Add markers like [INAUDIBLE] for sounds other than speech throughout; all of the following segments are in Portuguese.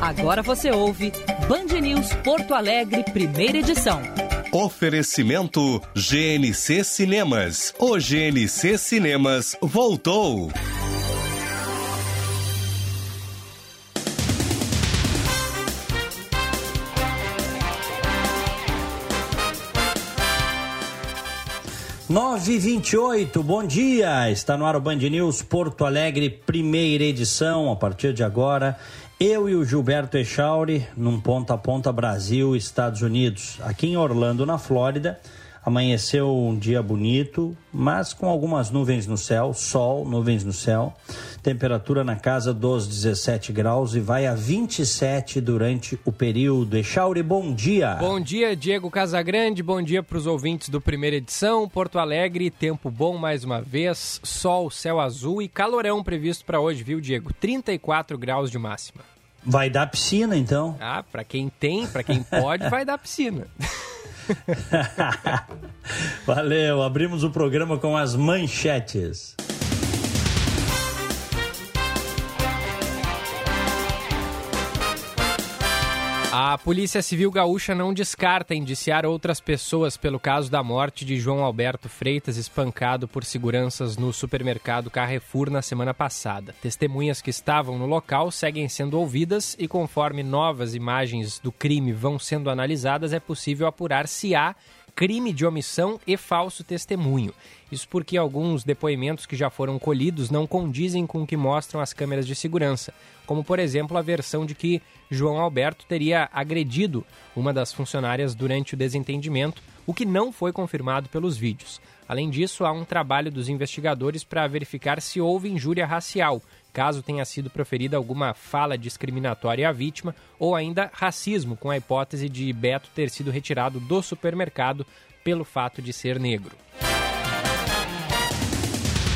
Agora você ouve Band News Porto Alegre, primeira edição. Oferecimento GNC Cinemas. O GNC Cinemas voltou. Nove vinte e oito, bom dia! Está no ar o Band News Porto Alegre, primeira edição. A partir de agora, eu e o Gilberto Echauri, num ponta a ponta Brasil, Estados Unidos. Aqui em Orlando, na Flórida, amanheceu um dia bonito, mas com algumas nuvens no céu, sol, nuvens no céu. Temperatura na casa dos 17 graus e vai a 27 durante o período. Echauri, bom dia. Bom dia, Diego Casagrande. Bom dia para os ouvintes do Primeira Edição. Porto Alegre, tempo bom mais uma vez. Sol, céu azul e calorão previsto para hoje, viu, Diego? 34 graus de máxima. Vai dar piscina, então? Ah, para quem tem, para quem pode, [LAUGHS] vai dar piscina. [LAUGHS] Valeu, abrimos o programa com as manchetes. A Polícia Civil Gaúcha não descarta indiciar outras pessoas pelo caso da morte de João Alberto Freitas, espancado por seguranças no supermercado Carrefour na semana passada. Testemunhas que estavam no local seguem sendo ouvidas e, conforme novas imagens do crime vão sendo analisadas, é possível apurar se há crime de omissão e falso testemunho. Isso porque alguns depoimentos que já foram colhidos não condizem com o que mostram as câmeras de segurança, como por exemplo a versão de que João Alberto teria agredido uma das funcionárias durante o desentendimento, o que não foi confirmado pelos vídeos. Além disso, há um trabalho dos investigadores para verificar se houve injúria racial, caso tenha sido proferida alguma fala discriminatória à vítima, ou ainda racismo, com a hipótese de Beto ter sido retirado do supermercado pelo fato de ser negro.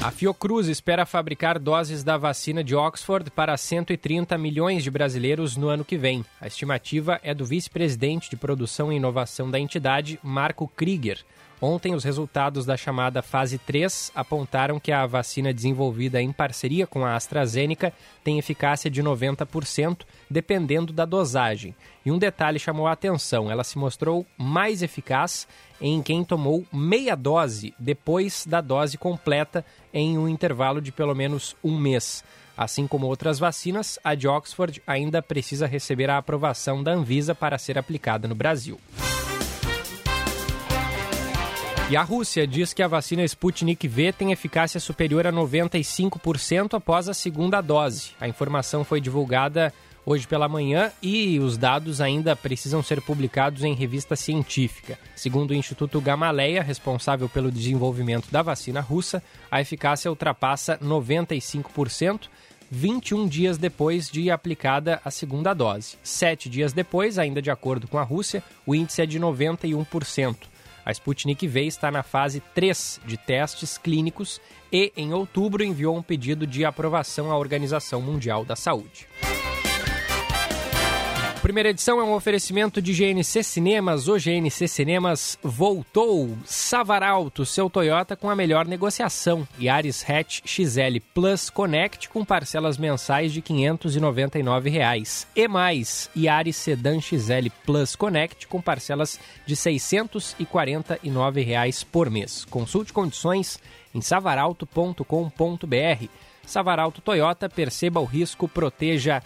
A Fiocruz espera fabricar doses da vacina de Oxford para 130 milhões de brasileiros no ano que vem. A estimativa é do vice-presidente de produção e inovação da entidade, Marco Krieger. Ontem, os resultados da chamada fase 3 apontaram que a vacina desenvolvida em parceria com a AstraZeneca tem eficácia de 90%, dependendo da dosagem. E um detalhe chamou a atenção: ela se mostrou mais eficaz em quem tomou meia dose depois da dose completa em um intervalo de pelo menos um mês. Assim como outras vacinas, a de Oxford ainda precisa receber a aprovação da Anvisa para ser aplicada no Brasil. E a Rússia diz que a vacina Sputnik V tem eficácia superior a 95% após a segunda dose. A informação foi divulgada hoje pela manhã e os dados ainda precisam ser publicados em revista científica. Segundo o Instituto Gamaleya, responsável pelo desenvolvimento da vacina russa, a eficácia ultrapassa 95%. 21 dias depois de aplicada a segunda dose. Sete dias depois, ainda de acordo com a Rússia, o índice é de 91%. A Sputnik V está na fase 3 de testes clínicos e, em outubro, enviou um pedido de aprovação à Organização Mundial da Saúde. Primeira edição é um oferecimento de GNC Cinemas. O GNC Cinemas voltou. Savaralto, seu Toyota com a melhor negociação. Yaris Hatch XL Plus Connect com parcelas mensais de 599 reais. E mais, Yaris Sedan XL Plus Connect com parcelas de 649 reais por mês. Consulte condições em savaralto.com.br. Savaralto Toyota, perceba o risco, proteja a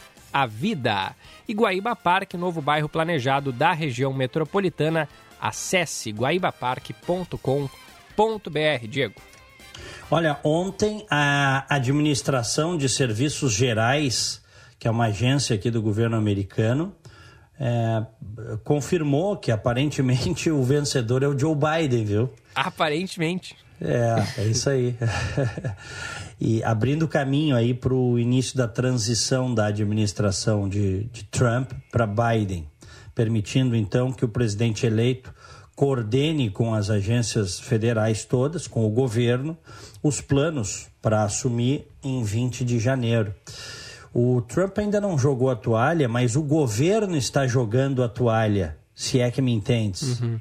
vida. Iguaíba Parque, novo bairro planejado da região metropolitana. Acesse guaibaparque.com.br. Diego. Olha, ontem a Administração de Serviços Gerais, que é uma agência aqui do governo americano, é, confirmou que aparentemente [LAUGHS] o vencedor é o Joe Biden, viu? Aparentemente. É, é isso aí. [LAUGHS] e abrindo caminho aí para o início da transição da administração de, de Trump para Biden, permitindo então que o presidente eleito coordene com as agências federais todas, com o governo, os planos para assumir em 20 de janeiro. O Trump ainda não jogou a toalha, mas o governo está jogando a toalha, se é que me entendes. Uhum.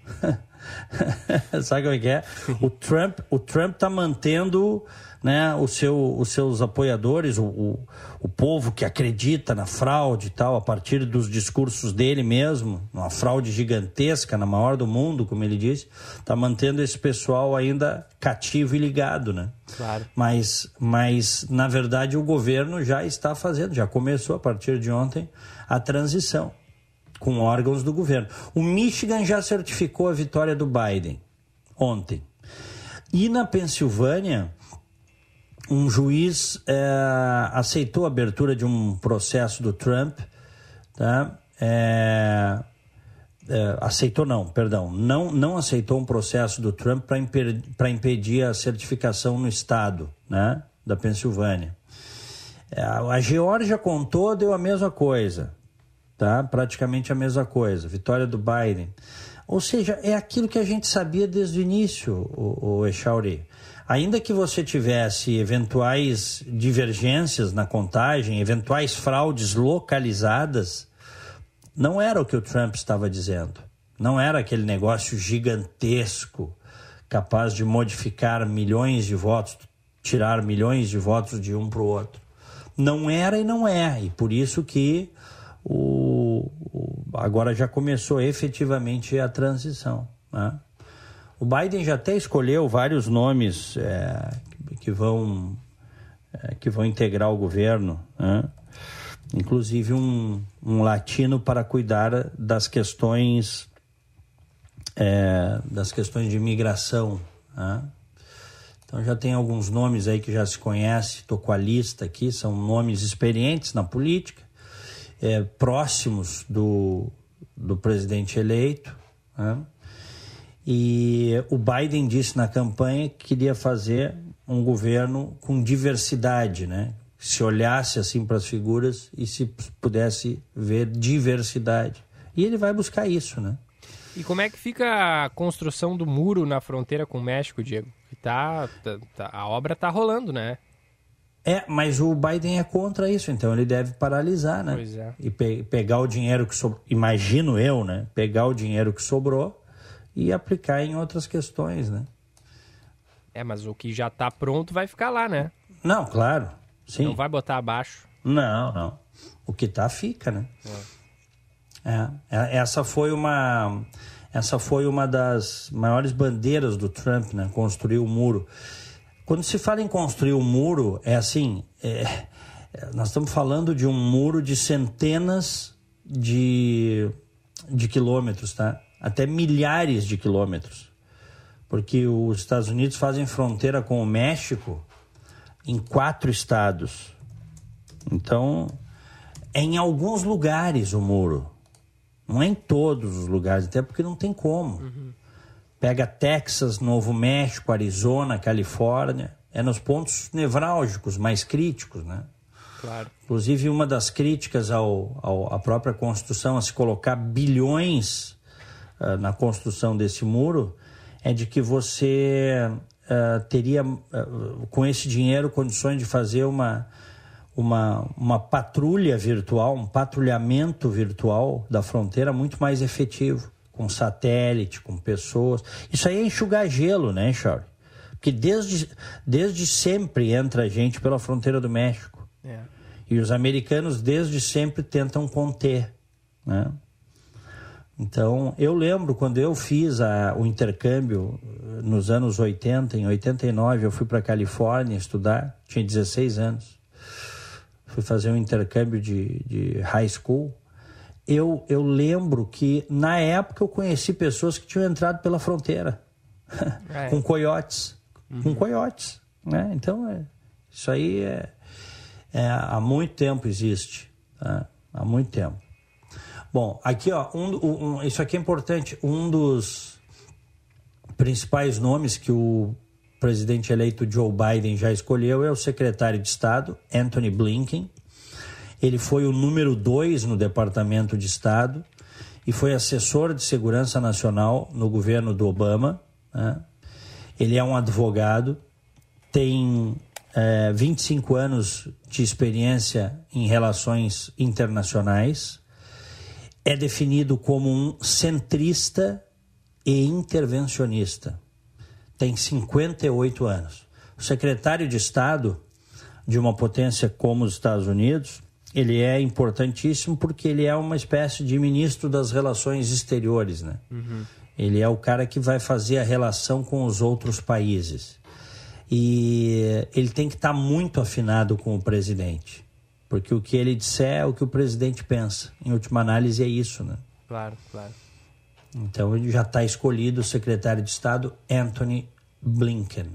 [LAUGHS] Sabe como é que é? O Trump o Trump está mantendo né, o seu, os seus apoiadores, o, o, o, povo que acredita na fraude e tal, a partir dos discursos dele mesmo, uma fraude gigantesca, na maior do mundo, como ele disse, está mantendo esse pessoal ainda cativo e ligado, né? Claro. Mas, mas, na verdade, o governo já está fazendo, já começou a partir de ontem a transição com órgãos do governo. O Michigan já certificou a vitória do Biden ontem. E na Pensilvânia, um juiz é, aceitou a abertura de um processo do Trump, tá? É, é, aceitou não, perdão, não, não aceitou um processo do Trump para impedir, impedir a certificação no estado, né, da Pensilvânia. É, a Geórgia contou deu a mesma coisa, tá? Praticamente a mesma coisa. Vitória do Biden. Ou seja, é aquilo que a gente sabia desde o início, o, o Echauri. Ainda que você tivesse eventuais divergências na contagem, eventuais fraudes localizadas, não era o que o Trump estava dizendo. Não era aquele negócio gigantesco, capaz de modificar milhões de votos, tirar milhões de votos de um para o outro. Não era e não é. E por isso que o, agora já começou efetivamente a transição. Né? O Biden já até escolheu vários nomes é, que vão é, que vão integrar o governo, né? inclusive um, um, latino para cuidar das questões é, das questões de imigração. Né? Então já tem alguns nomes aí que já se conhece, estou com a lista aqui, são nomes experientes na política, é, próximos do, do presidente eleito. Né? E o Biden disse na campanha que queria fazer um governo com diversidade, né? Se olhasse assim para as figuras e se pudesse ver diversidade. E ele vai buscar isso, né? E como é que fica a construção do muro na fronteira com o México, Diego? Tá, tá, tá a obra está rolando, né? É, mas o Biden é contra isso, então ele deve paralisar, né? Pois é. E pe pegar o dinheiro que sobrou, imagino eu, né? Pegar o dinheiro que sobrou e aplicar em outras questões, né? É, mas o que já está pronto vai ficar lá, né? Não, claro. Sim. Não vai botar abaixo. Não, não. O que está fica, né? É. é. é. Essa foi uma essa foi uma das maiores bandeiras do Trump, né? Construir o muro. Quando se fala em construir o um muro, é assim, é, nós estamos falando de um muro de centenas de, de quilômetros, tá? Até milhares de quilômetros, porque os Estados Unidos fazem fronteira com o México em quatro estados. Então, é em alguns lugares o muro, não é em todos os lugares, até porque não tem como. Uhum. Pega Texas, Novo México, Arizona, Califórnia, é nos pontos nevrálgicos mais críticos, né? Claro. Inclusive, uma das críticas ao, ao, à própria Constituição, a se colocar bilhões uh, na construção desse muro, é de que você uh, teria, uh, com esse dinheiro, condições de fazer uma, uma, uma patrulha virtual, um patrulhamento virtual da fronteira muito mais efetivo, com satélite, com pessoas. Isso aí é enxugar gelo, né, Charlie? Porque desde, desde sempre entra gente pela fronteira do México. É. E os americanos desde sempre tentam conter, né? Então, eu lembro quando eu fiz a, o intercâmbio eh, nos anos 80, em 89, eu fui para a Califórnia estudar, tinha 16 anos. Fui fazer um intercâmbio de, de high school. Eu, eu lembro que, na época, eu conheci pessoas que tinham entrado pela fronteira [LAUGHS] com coiotes. Uhum. Com coiotes. Né? Então, é, isso aí é, é, há muito tempo existe. Tá? Há muito tempo. Bom, aqui ó, um, um, isso aqui é importante. Um dos principais nomes que o presidente eleito Joe Biden já escolheu é o secretário de Estado, Anthony Blinken. Ele foi o número dois no Departamento de Estado e foi assessor de segurança nacional no governo do Obama. Né? Ele é um advogado, tem é, 25 anos de experiência em relações internacionais é definido como um centrista e intervencionista. Tem 58 anos. O secretário de Estado de uma potência como os Estados Unidos, ele é importantíssimo porque ele é uma espécie de ministro das relações exteriores, né? Uhum. Ele é o cara que vai fazer a relação com os outros países. E ele tem que estar tá muito afinado com o presidente. Porque o que ele disser é o que o presidente pensa. Em última análise, é isso, né? Claro, claro. Então, ele já está escolhido o secretário de Estado, Anthony Blinken.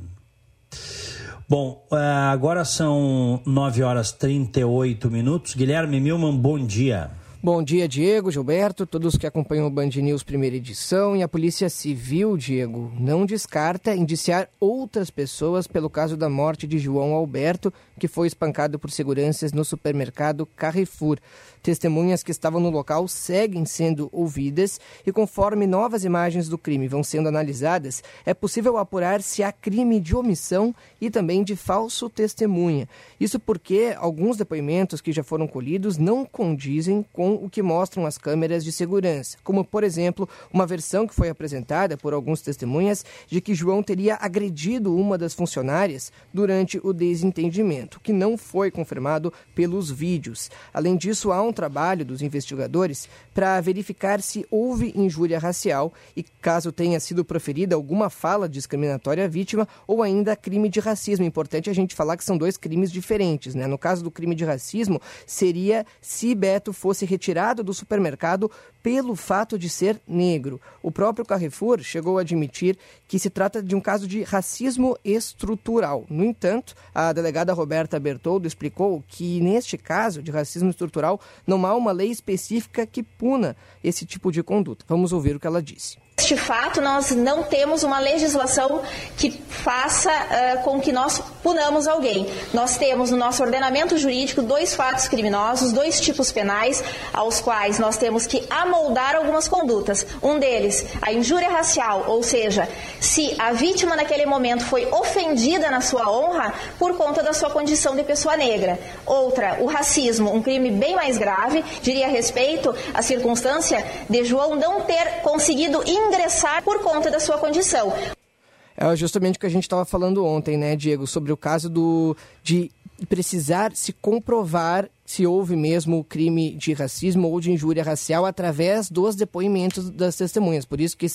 Bom, eh, agora são 9 horas 38 minutos. Guilherme Milman, bom dia. Bom dia, Diego, Gilberto, todos que acompanham o Band News primeira edição. E a Polícia Civil, Diego, não descarta indiciar outras pessoas pelo caso da morte de João Alberto, que foi espancado por seguranças no supermercado Carrefour. Testemunhas que estavam no local seguem sendo ouvidas e, conforme novas imagens do crime vão sendo analisadas, é possível apurar se há crime de omissão e também de falso testemunha. Isso porque alguns depoimentos que já foram colhidos não condizem com o que mostram as câmeras de segurança, como, por exemplo, uma versão que foi apresentada por alguns testemunhas de que João teria agredido uma das funcionárias durante o desentendimento, que não foi confirmado pelos vídeos. Além disso, há um trabalho dos investigadores para verificar se houve injúria racial e, caso tenha sido proferida alguma fala discriminatória à vítima ou ainda crime de racismo. Importante a gente falar que são dois crimes diferentes. Né? No caso do crime de racismo, seria se Beto fosse retirado do supermercado pelo fato de ser negro. O próprio Carrefour chegou a admitir que se trata de um caso de racismo estrutural. No entanto, a delegada Roberta Bertoldo explicou que, neste caso de racismo estrutural, não há uma lei específica que puna esse tipo de conduta. Vamos ouvir o que ela disse. Este fato, nós não temos uma legislação que faça uh, com que nós punamos alguém. Nós temos no nosso ordenamento jurídico dois fatos criminosos, dois tipos penais, aos quais nós temos que amoldar algumas condutas. Um deles, a injúria racial, ou seja, se a vítima naquele momento foi ofendida na sua honra por conta da sua condição de pessoa negra. Outra, o racismo, um crime bem mais grave, diria respeito à circunstância de João não ter conseguido ingressar por conta da sua condição. É justamente o que a gente estava falando ontem, né, Diego, sobre o caso do de precisar se comprovar se houve mesmo crime de racismo ou de injúria racial através dos depoimentos das testemunhas. Por isso que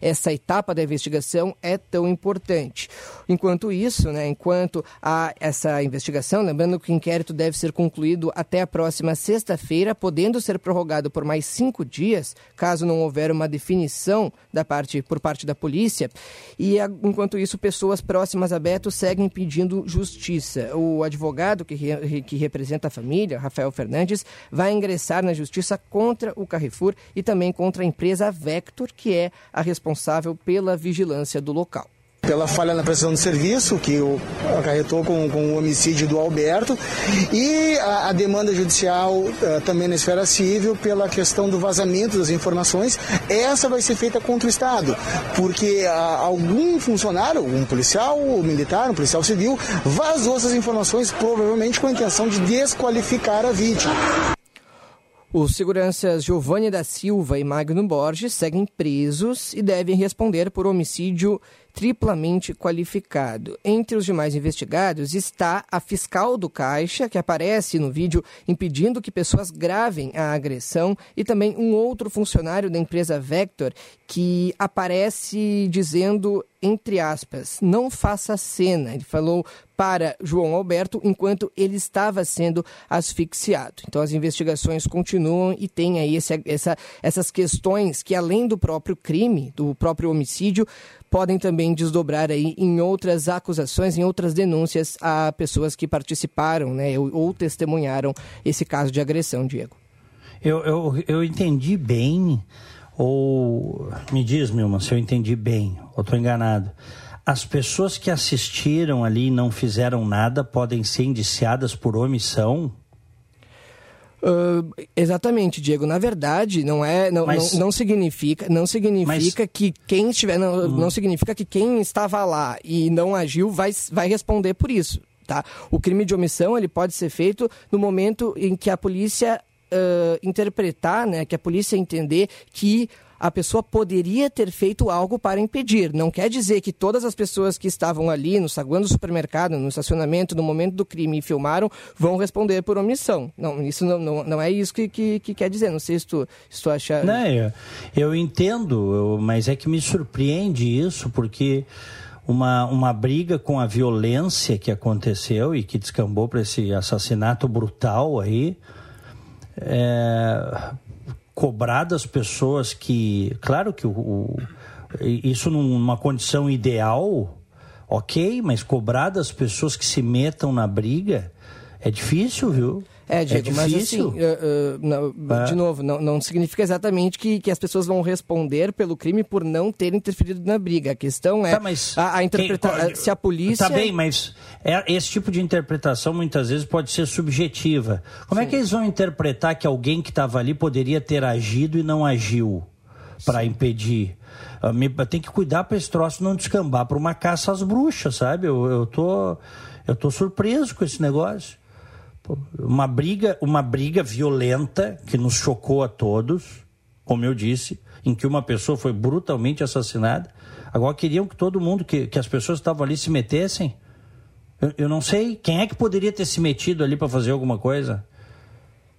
essa etapa da investigação é tão importante. Enquanto isso, né, enquanto há essa investigação, lembrando que o inquérito deve ser concluído até a próxima sexta-feira, podendo ser prorrogado por mais cinco dias, caso não houver uma definição da parte, por parte da polícia. E enquanto isso, pessoas próximas a Beto seguem pedindo justiça. O advogado que, re, que representa a família, Rafael Fernandes, vai ingressar na justiça contra o Carrefour e também contra a empresa Vector, que é a responsável pela vigilância do local pela falha na prestação de serviço, que acarretou com, com o homicídio do Alberto, e a, a demanda judicial uh, também na esfera civil pela questão do vazamento das informações. Essa vai ser feita contra o Estado, porque uh, algum funcionário, um policial, um militar, um policial civil, vazou essas informações provavelmente com a intenção de desqualificar a vítima. Os seguranças Giovanni da Silva e Magno Borges seguem presos e devem responder por homicídio triplamente qualificado. Entre os demais investigados está a fiscal do Caixa, que aparece no vídeo impedindo que pessoas gravem a agressão, e também um outro funcionário da empresa Vector que aparece dizendo entre aspas, não faça cena. Ele falou para João Alberto enquanto ele estava sendo asfixiado. Então as investigações continuam e tem aí esse, essa, essas questões que além do próprio crime, do próprio homicídio, podem também desdobrar aí em outras acusações, em outras denúncias a pessoas que participaram né, ou, ou testemunharam esse caso de agressão, Diego. Eu, eu, eu entendi bem, ou me diz, Milman, se eu entendi bem, ou estou enganado. As pessoas que assistiram ali e não fizeram nada podem ser indiciadas por omissão? Uh, exatamente, Diego. Na verdade, não é, não, mas, não, não, significa, não significa mas, que quem estiver, não, hum. não significa que quem estava lá e não agiu vai, vai responder por isso, tá? O crime de omissão ele pode ser feito no momento em que a polícia uh, interpretar, né, que a polícia entender que a pessoa poderia ter feito algo para impedir. Não quer dizer que todas as pessoas que estavam ali no saguão do supermercado, no estacionamento, no momento do crime e filmaram, vão responder por omissão. Não, isso não, não, não é isso que, que, que, quer dizer. Não sei se tu, se tu acha. Não, eu, eu entendo, eu, mas é que me surpreende isso, porque uma, uma briga com a violência que aconteceu e que descambou para esse assassinato brutal aí. É, cobrar das pessoas que. Claro que o, o, isso numa condição ideal, ok, mas cobrar das pessoas que se metam na briga é difícil, viu? É, Diego, é mas assim, uh, uh, não, é. de novo, não, não significa exatamente que, que as pessoas vão responder pelo crime por não terem interferido na briga. A questão é tá, a, a interpretação. Se a polícia. Tá bem, mas é, esse tipo de interpretação muitas vezes pode ser subjetiva. Como Sim. é que eles vão interpretar que alguém que estava ali poderia ter agido e não agiu para impedir? Uh, tem que cuidar para esse troço não descambar para uma caça às bruxas, sabe? Eu, eu, tô, eu tô surpreso com esse negócio uma briga, uma briga violenta que nos chocou a todos, como eu disse, em que uma pessoa foi brutalmente assassinada. Agora queriam que todo mundo, que, que as pessoas que estavam ali se metessem. Eu, eu não sei quem é que poderia ter se metido ali para fazer alguma coisa.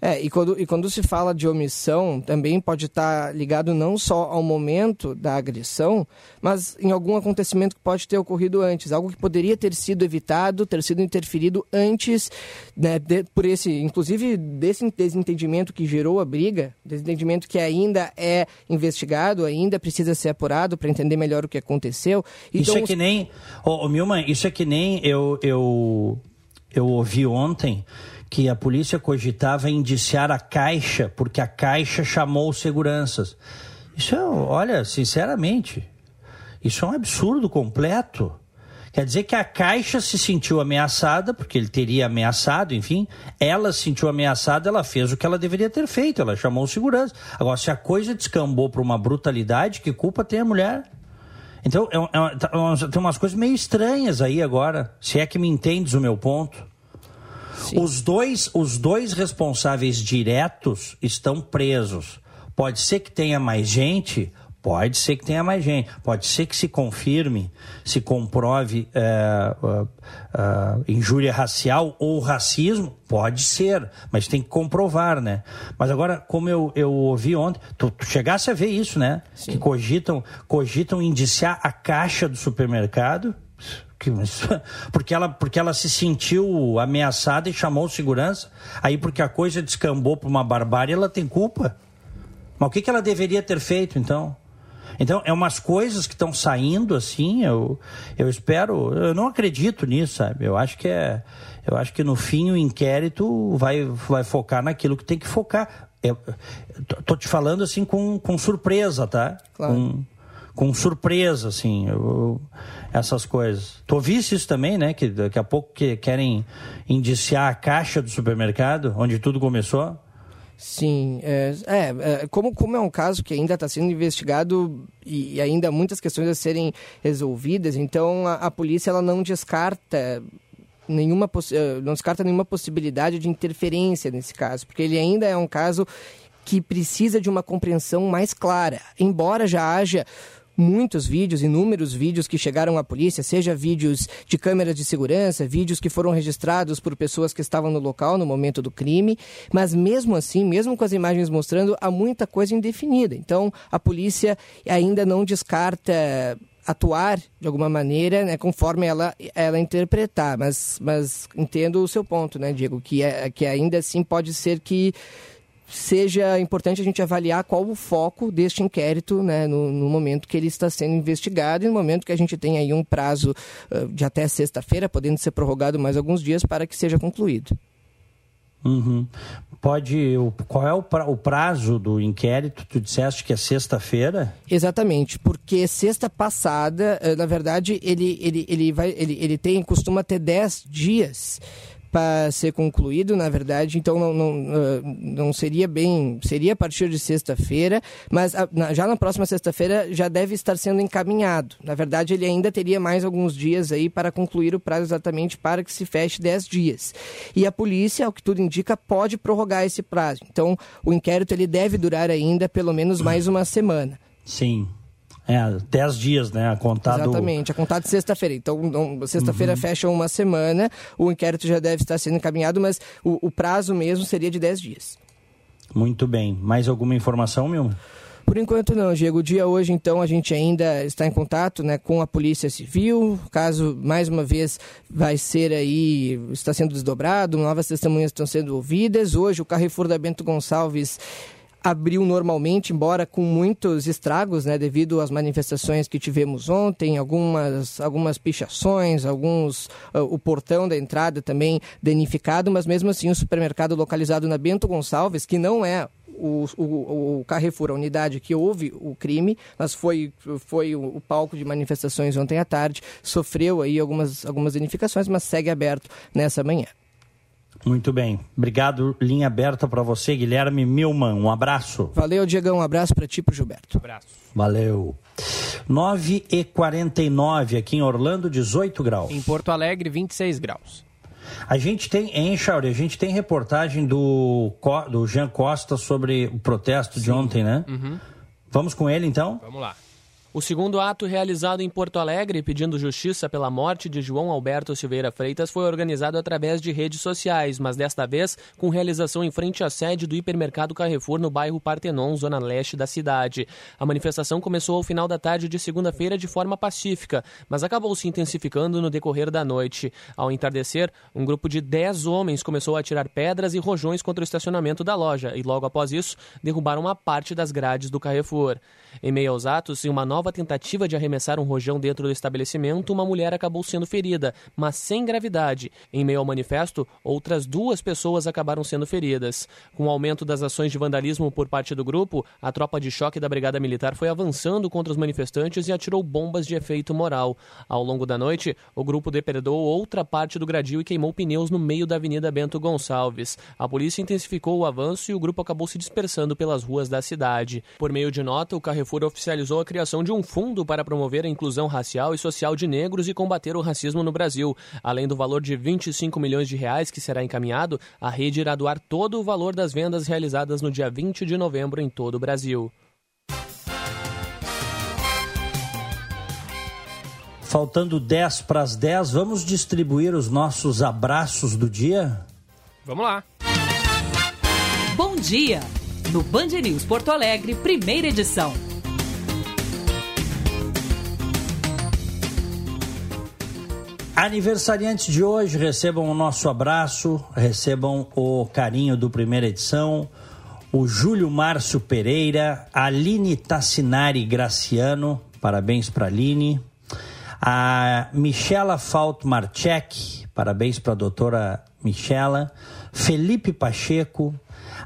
É, e quando, e quando se fala de omissão, também pode estar ligado não só ao momento da agressão, mas em algum acontecimento que pode ter ocorrido antes, algo que poderia ter sido evitado, ter sido interferido antes, né, de, por esse, inclusive desse desentendimento que gerou a briga, desentendimento que ainda é investigado, ainda precisa ser apurado para entender melhor o que aconteceu. Então, isso é que nem, oh, oh, Milman, isso é que nem eu, eu, eu ouvi ontem que a polícia cogitava indiciar a Caixa, porque a Caixa chamou seguranças. Isso é, olha, sinceramente, isso é um absurdo completo. Quer dizer que a Caixa se sentiu ameaçada, porque ele teria ameaçado, enfim. Ela se sentiu ameaçada, ela fez o que ela deveria ter feito, ela chamou segurança. Agora, se a coisa descambou para uma brutalidade, que culpa tem a mulher? Então, é, é, tá, tem umas coisas meio estranhas aí agora, se é que me entendes o meu ponto. Os dois, os dois responsáveis diretos estão presos. Pode ser que tenha mais gente, Pode ser que tenha mais gente, pode ser que se confirme, se comprove é, uh, uh, injúria racial ou racismo, pode ser, mas tem que comprovar, né? Mas agora, como eu, eu ouvi ontem, tu, tu chegasse a ver isso, né? Sim. Que cogitam, cogitam indiciar a caixa do supermercado [LAUGHS] porque ela, porque ela se sentiu ameaçada e chamou segurança. Aí, porque a coisa descambou para uma barbárie, ela tem culpa. Mas o que, que ela deveria ter feito, então? Então, é umas coisas que estão saindo assim, eu, eu espero, eu não acredito nisso, sabe? Eu acho que é, eu acho que no fim o inquérito vai, vai focar naquilo que tem que focar. Eu, tô te falando assim com, com surpresa, tá? Claro. Com, com surpresa, assim, eu, essas coisas. Tu ouviste isso também, né? Que daqui a pouco que querem indiciar a caixa do supermercado, onde tudo começou? Sim, é, é, é como, como é um caso que ainda está sendo investigado e ainda há muitas questões a serem resolvidas, então a, a polícia ela não descarta nenhuma eh, não descarta nenhuma possibilidade de interferência nesse caso, porque ele ainda é um caso que precisa de uma compreensão mais clara, embora já haja muitos vídeos, inúmeros vídeos que chegaram à polícia, seja vídeos de câmeras de segurança, vídeos que foram registrados por pessoas que estavam no local no momento do crime, mas mesmo assim, mesmo com as imagens mostrando, há muita coisa indefinida. Então, a polícia ainda não descarta atuar de alguma maneira, né, conforme ela, ela interpretar, mas, mas entendo o seu ponto, né, Diego, que, é, que ainda assim pode ser que seja importante a gente avaliar qual o foco deste inquérito né, no, no, momento que ele está sendo investigado e no momento que a gente tem aí um prazo uh, de até sexta-feira, podendo ser prorrogado mais alguns dias para que seja concluído. Uhum. Pode. Qual é o prazo do inquérito? Tu disseste que é sexta-feira? Exatamente, porque sexta passada, na verdade, ele, ele, ele, vai, ele, ele tem, costuma ter 10 dias para ser concluído, na verdade, então não, não, ah, não seria bem, seria a partir de sexta-feira, mas já na próxima sexta-feira já deve estar sendo encaminhado. Na verdade, ele ainda teria mais alguns dias aí para concluir o prazo exatamente para que se feche 10 dias. E a polícia, ao que tudo indica, pode prorrogar esse prazo. Então, o inquérito ele deve durar ainda pelo menos mais uma semana. Sim. É, 10 dias, né? A contar Exatamente, a contar de sexta-feira. Então, sexta-feira uhum. fecha uma semana, o inquérito já deve estar sendo encaminhado, mas o, o prazo mesmo seria de 10 dias. Muito bem. Mais alguma informação, Milma? Por enquanto não, Diego. O dia hoje, então, a gente ainda está em contato né, com a Polícia Civil. O caso, mais uma vez, vai ser aí, está sendo desdobrado, novas testemunhas estão sendo ouvidas. Hoje, o Carrefour da Bento Gonçalves abriu normalmente, embora com muitos estragos, né, devido às manifestações que tivemos ontem, algumas, algumas pichações, alguns uh, o portão da entrada também danificado, mas mesmo assim o supermercado localizado na Bento Gonçalves, que não é o, o, o, Carrefour, a unidade que houve o crime, mas foi, foi o, o, palco de manifestações ontem à tarde, sofreu aí algumas, algumas danificações, mas segue aberto nessa manhã. Muito bem. Obrigado. Linha aberta para você, Guilherme Milman. Um abraço. Valeu, Diegão. Um abraço para ti e para Gilberto. Um abraço. Valeu. 9 e 49 aqui em Orlando, 18 graus. Em Porto Alegre, 26 graus. A gente tem, em Chauri, a gente tem reportagem do, do Jean Costa sobre o protesto Sim. de ontem, né? Uhum. Vamos com ele então? Vamos lá. O segundo ato realizado em Porto Alegre, pedindo justiça pela morte de João Alberto Silveira Freitas, foi organizado através de redes sociais, mas desta vez com realização em frente à sede do hipermercado Carrefour no bairro Partenon, zona leste da cidade. A manifestação começou ao final da tarde de segunda-feira de forma pacífica, mas acabou se intensificando no decorrer da noite. Ao entardecer, um grupo de 10 homens começou a atirar pedras e rojões contra o estacionamento da loja e logo após isso derrubaram uma parte das grades do Carrefour. Em meio aos atos, em uma nova tentativa de arremessar um rojão dentro do estabelecimento, uma mulher acabou sendo ferida, mas sem gravidade. Em meio ao manifesto, outras duas pessoas acabaram sendo feridas. Com o aumento das ações de vandalismo por parte do grupo, a tropa de choque da Brigada Militar foi avançando contra os manifestantes e atirou bombas de efeito moral. Ao longo da noite, o grupo depredou outra parte do gradil e queimou pneus no meio da Avenida Bento Gonçalves. A polícia intensificou o avanço e o grupo acabou se dispersando pelas ruas da cidade. Por meio de nota, o Carrefour Carrefour oficializou a criação de um fundo para promover a inclusão racial e social de negros e combater o racismo no Brasil. Além do valor de 25 milhões de reais que será encaminhado, a rede irá doar todo o valor das vendas realizadas no dia 20 de novembro em todo o Brasil. Faltando 10 para as 10, vamos distribuir os nossos abraços do dia? Vamos lá. Bom dia! No Band News Porto Alegre, primeira edição. Aniversariantes de hoje, recebam o nosso abraço, recebam o carinho do primeira edição. O Júlio Márcio Pereira, Aline Tassinari Graciano, parabéns para Aline. A Michela Falt Marchek, parabéns para a doutora Michela. Felipe Pacheco,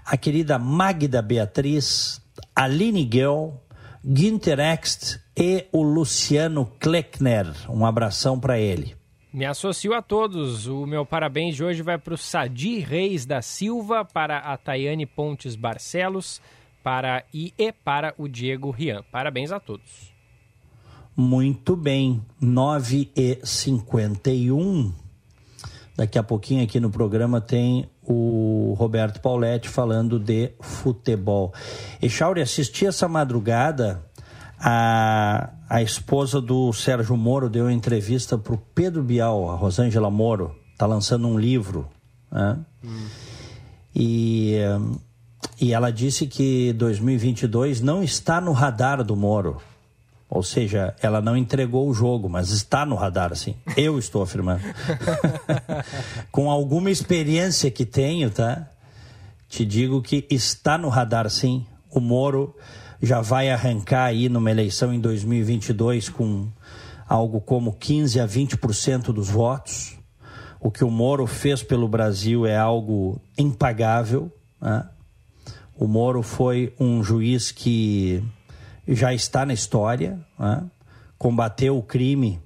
a querida Magda Beatriz, Aline Gell, Günther Ext e o Luciano Kleckner. Um abração para ele. Me associo a todos. O meu parabéns de hoje vai para o Sadi Reis da Silva, para a Tayane Pontes Barcelos, para e, e para o Diego Rian. Parabéns a todos. Muito bem. 9 e 51 Daqui a pouquinho aqui no programa tem o Roberto Pauletti falando de futebol. E Chauri, assisti essa madrugada a, a esposa do Sérgio Moro deu uma entrevista para o Pedro Bial, a Rosângela Moro, está lançando um livro. Né? Hum. E, e ela disse que 2022 não está no radar do Moro. Ou seja, ela não entregou o jogo, mas está no radar, assim. Eu estou afirmando. [LAUGHS] Com alguma experiência que tenho, tá? Te digo que está no radar, sim. O Moro já vai arrancar aí numa eleição em 2022 com algo como 15 a 20% dos votos. O que o Moro fez pelo Brasil é algo impagável. Né? O Moro foi um juiz que já está na história, né? combateu o crime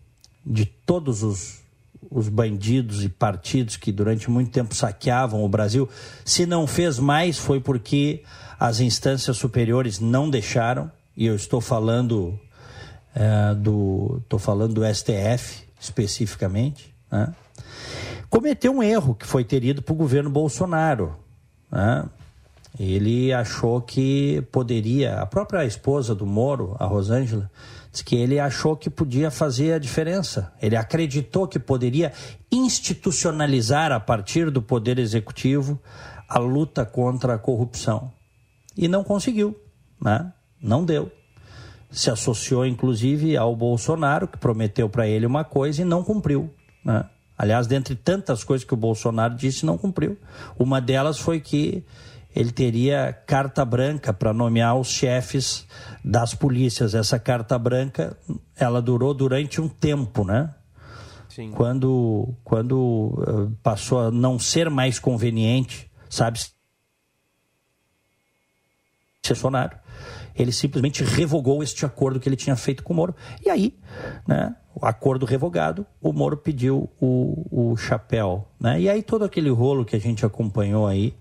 de todos os, os bandidos e partidos que durante muito tempo saqueavam o Brasil. Se não fez mais, foi porque as instâncias superiores não deixaram, e eu estou falando é, do estou falando do STF especificamente, né? cometeu um erro que foi terido para o governo Bolsonaro. Né? Ele achou que poderia, a própria esposa do Moro, a Rosângela, disse que ele achou que podia fazer a diferença. Ele acreditou que poderia institucionalizar a partir do poder executivo a luta contra a corrupção. E não conseguiu, né? Não deu. Se associou inclusive ao Bolsonaro, que prometeu para ele uma coisa e não cumpriu, né? Aliás, dentre tantas coisas que o Bolsonaro disse, não cumpriu. Uma delas foi que ele teria carta branca para nomear os chefes das polícias. Essa carta branca, ela durou durante um tempo, né? Sim. Quando, quando uh, passou a não ser mais conveniente, sabe? Bolsonaro, ele simplesmente revogou este acordo que ele tinha feito com o Moro. E aí, né? o acordo revogado, o Moro pediu o, o chapéu. Né? E aí todo aquele rolo que a gente acompanhou aí.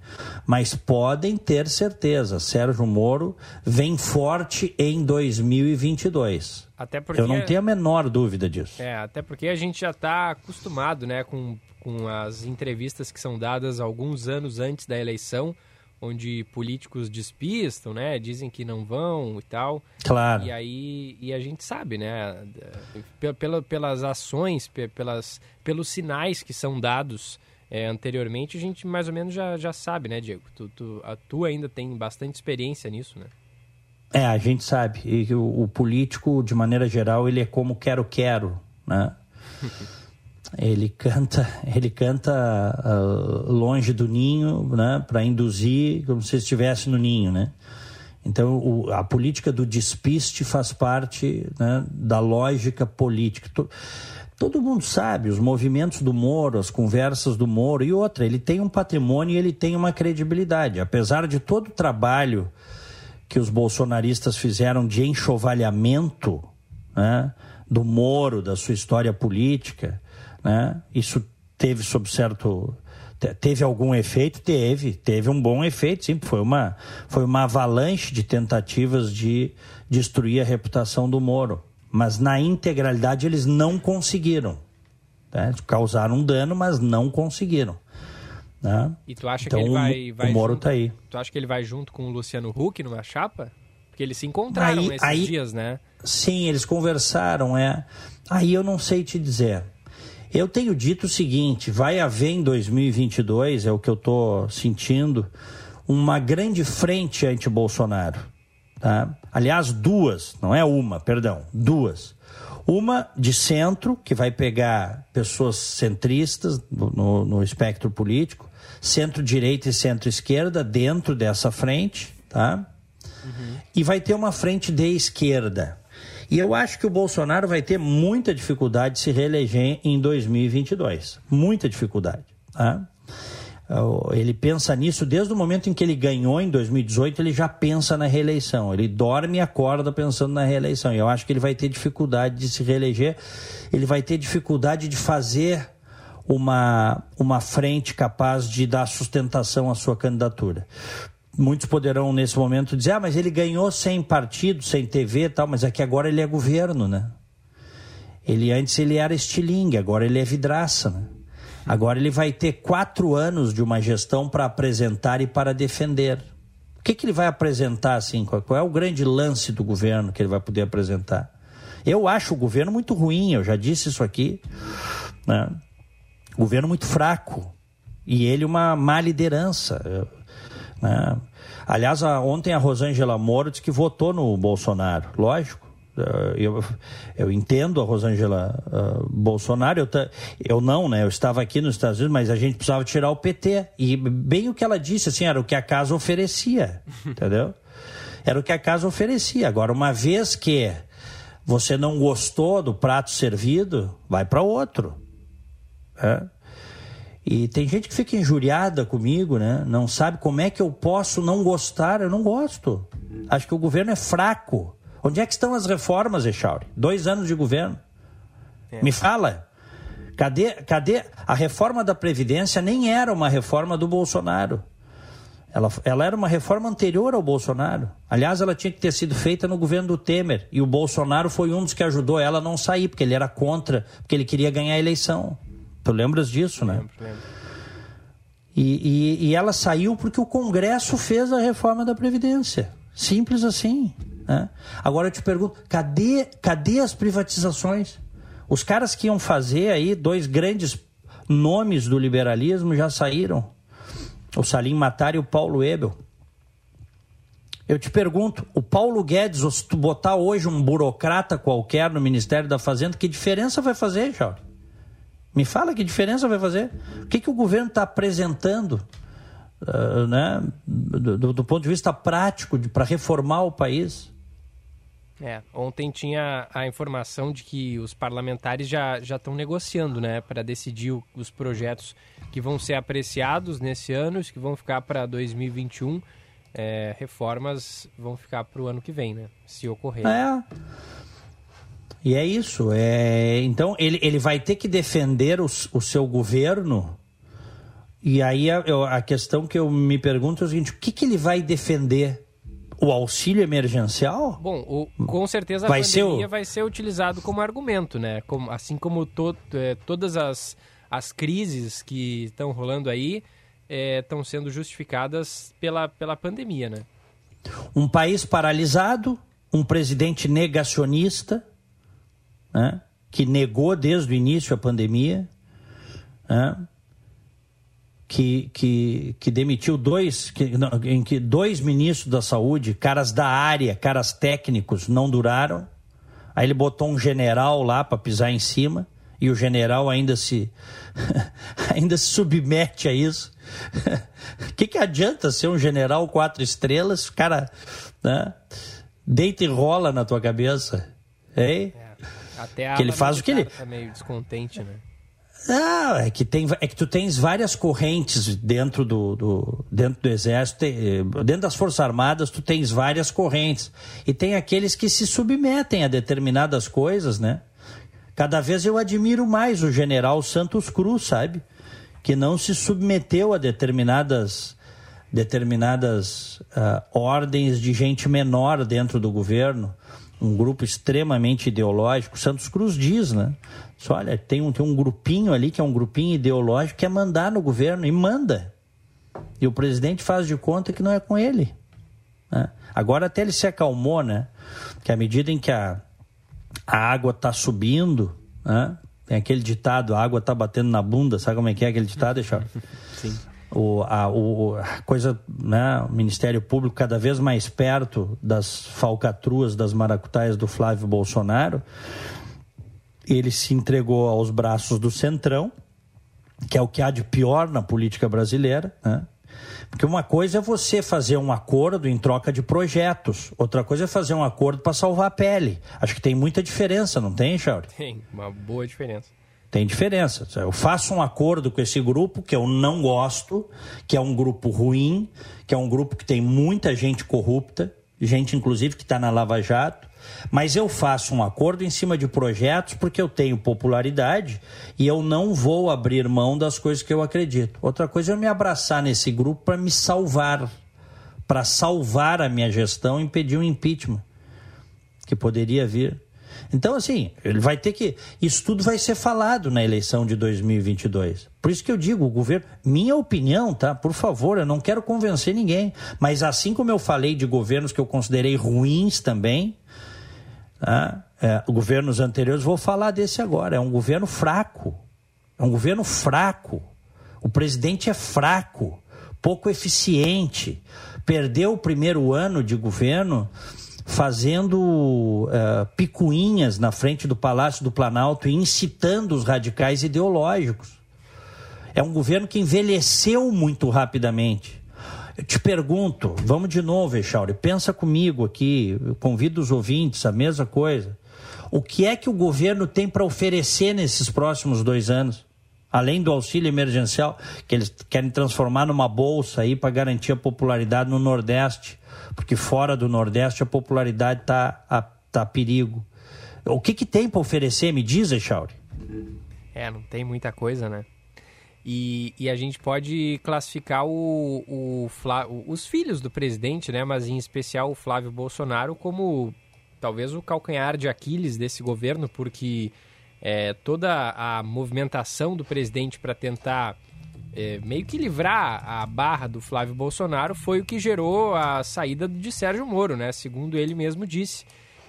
Mas podem ter certeza, Sérgio Moro vem forte em 2022. Até porque, Eu não tenho a menor dúvida disso. É, até porque a gente já está acostumado né, com, com as entrevistas que são dadas alguns anos antes da eleição onde políticos despistam, né? Dizem que não vão e tal. Claro. E aí e a gente sabe, né? Pela, pelas ações, pelas, pelos sinais que são dados é, anteriormente, a gente mais ou menos já, já sabe, né, Diego? Tu, tu, a, tu ainda tem bastante experiência nisso, né? É, a gente sabe. E o, o político, de maneira geral, ele é como quero-quero, né? [LAUGHS] ele canta ele canta uh, longe do ninho né para induzir como se estivesse no ninho né? Então o, a política do despiste faz parte né, da lógica política. Todo mundo sabe os movimentos do Moro as conversas do Moro e outra ele tem um patrimônio e ele tem uma credibilidade. Apesar de todo o trabalho que os bolsonaristas fizeram de enxovalhamento né, do Moro da sua história política né? Isso teve sob certo teve algum efeito? Teve teve um bom efeito sim foi uma foi uma avalanche de tentativas de destruir a reputação do Moro. Mas na integralidade eles não conseguiram né? causaram um dano mas não conseguiram né? e tu acha então, que ele vai, vai o Moro junto, tá aí. Tu acha que ele vai junto com o Luciano Huck numa chapa? Porque eles se encontraram aí, esses aí, dias né? Sim eles conversaram é. Aí eu não sei te dizer eu tenho dito o seguinte: vai haver em 2022, é o que eu estou sentindo, uma grande frente anti-Bolsonaro. Tá? Aliás, duas, não é uma, perdão, duas. Uma de centro, que vai pegar pessoas centristas no, no espectro político, centro-direita e centro-esquerda dentro dessa frente, tá? Uhum. E vai ter uma frente de esquerda. E eu acho que o Bolsonaro vai ter muita dificuldade de se reeleger em 2022. Muita dificuldade. Tá? Ele pensa nisso desde o momento em que ele ganhou em 2018, ele já pensa na reeleição. Ele dorme e acorda pensando na reeleição. E eu acho que ele vai ter dificuldade de se reeleger, ele vai ter dificuldade de fazer uma, uma frente capaz de dar sustentação à sua candidatura muitos poderão nesse momento dizer, ah, mas ele ganhou sem partido, sem TV e tal, mas é que agora ele é governo, né? Ele antes ele era estilingue, agora ele é vidraça, né? Agora ele vai ter quatro anos de uma gestão para apresentar e para defender. O que, que ele vai apresentar assim? Qual é o grande lance do governo que ele vai poder apresentar? Eu acho o governo muito ruim, eu já disse isso aqui. Né? Governo muito fraco. E ele uma má liderança. Né? Aliás, a, ontem a Rosângela Moro disse que votou no Bolsonaro, lógico. Uh, eu, eu entendo a Rosângela uh, Bolsonaro, eu, eu não, né? Eu estava aqui nos Estados Unidos, mas a gente precisava tirar o PT. E bem o que ela disse, assim, era o que a casa oferecia, [LAUGHS] entendeu? Era o que a casa oferecia. Agora, uma vez que você não gostou do prato servido, vai para outro. É? E tem gente que fica injuriada comigo, né? Não sabe como é que eu posso não gostar. Eu não gosto. Acho que o governo é fraco. Onde é que estão as reformas, Echauri? Dois anos de governo. É. Me fala. Cadê, cadê a reforma da Previdência? Nem era uma reforma do Bolsonaro. Ela, ela era uma reforma anterior ao Bolsonaro. Aliás, ela tinha que ter sido feita no governo do Temer. E o Bolsonaro foi um dos que ajudou ela a não sair, porque ele era contra, porque ele queria ganhar a eleição. Tu lembras disso, né? Lembro, lembro. E, e, e, ela saiu porque o Congresso fez a reforma da Previdência. Simples assim. Né? Agora eu te pergunto, cadê, cadê as privatizações? Os caras que iam fazer aí, dois grandes nomes do liberalismo já saíram. O Salim Matar e o Paulo Ebel. Eu te pergunto, o Paulo Guedes, se tu botar hoje um burocrata qualquer no Ministério da Fazenda, que diferença vai fazer, Jauri? Me fala que diferença vai fazer. O que, que o governo está apresentando uh, né, do, do, ponto de vista prático para reformar o país? É, ontem tinha a informação de que os parlamentares já já estão negociando, né, para decidir os projetos que vão ser apreciados nesse ano, os que vão ficar para 2021. É, reformas vão ficar para o ano que vem, né, se ocorrer. É. E é isso. É... Então, ele, ele vai ter que defender o, o seu governo. E aí a, a, questão que eu me pergunto é o seguinte: o que, que ele vai defender? O auxílio emergencial? Bom, o, com certeza a vai pandemia ser o... vai ser utilizado como argumento, né? Como, assim como to, é, todas as, as crises que estão rolando aí estão é, sendo justificadas pela, pela pandemia, né? Um país paralisado, um presidente negacionista, né, que negou desde o início a pandemia, né, que, que, que demitiu dois, que, em que dois ministros da saúde, caras da área, caras técnicos, não duraram. Aí ele botou um general lá para pisar em cima e o general ainda se [LAUGHS] ainda se submete a isso. O [LAUGHS] que, que adianta ser um general quatro estrelas, cara né, deita e rola na tua cabeça? Hein? Até que ele faz o que ele. Tá meio descontente, né? Ah, é que, tem, é que tu tens várias correntes dentro do, do, dentro do exército, eh, dentro das forças armadas tu tens várias correntes e tem aqueles que se submetem a determinadas coisas, né? Cada vez eu admiro mais o general Santos Cruz, sabe? Que não se submeteu a determinadas determinadas uh, ordens de gente menor dentro do governo um grupo extremamente ideológico. Santos Cruz diz, né? Só, olha, tem um, tem um grupinho ali que é um grupinho ideológico que é mandar no governo e manda. E o presidente faz de conta que não é com ele. Né? Agora até ele se acalmou, né? Que à medida em que a, a água está subindo, né? tem aquele ditado, a água está batendo na bunda, sabe como é que é aquele ditado, Charles? Sim o, a, o, a coisa, né, o Ministério Público cada vez mais perto das falcatruas, das maracutaias do Flávio Bolsonaro, ele se entregou aos braços do Centrão, que é o que há de pior na política brasileira, né? Porque uma coisa é você fazer um acordo em troca de projetos, outra coisa é fazer um acordo para salvar a pele. Acho que tem muita diferença, não tem, Chauri? Tem, uma boa diferença. Tem diferença. Eu faço um acordo com esse grupo que eu não gosto, que é um grupo ruim, que é um grupo que tem muita gente corrupta, gente inclusive que está na Lava Jato, mas eu faço um acordo em cima de projetos porque eu tenho popularidade e eu não vou abrir mão das coisas que eu acredito. Outra coisa é eu me abraçar nesse grupo para me salvar, para salvar a minha gestão e impedir um impeachment que poderia vir. Então, assim, ele vai ter que. Isso tudo vai ser falado na eleição de 2022. Por isso que eu digo, o governo. Minha opinião, tá? Por favor, eu não quero convencer ninguém. Mas assim como eu falei de governos que eu considerei ruins também, tá? é, governos anteriores, vou falar desse agora. É um governo fraco. É um governo fraco. O presidente é fraco, pouco eficiente. Perdeu o primeiro ano de governo fazendo uh, picuinhas na frente do Palácio do Planalto e incitando os radicais ideológicos. É um governo que envelheceu muito rapidamente. Eu te pergunto, vamos de novo, Echauri, pensa comigo aqui, convido os ouvintes, a mesma coisa. O que é que o governo tem para oferecer nesses próximos dois anos? Além do auxílio emergencial, que eles querem transformar numa bolsa aí para garantir a popularidade no Nordeste porque fora do Nordeste a popularidade está a, tá a perigo. O que, que tem para oferecer, me diz, Echauri? É, não tem muita coisa, né? E, e a gente pode classificar o, o, os filhos do presidente, né? Mas em especial o Flávio Bolsonaro como talvez o calcanhar de Aquiles desse governo, porque é, toda a movimentação do presidente para tentar é, meio que livrar a barra do Flávio Bolsonaro foi o que gerou a saída de Sérgio Moro, né? Segundo ele mesmo disse.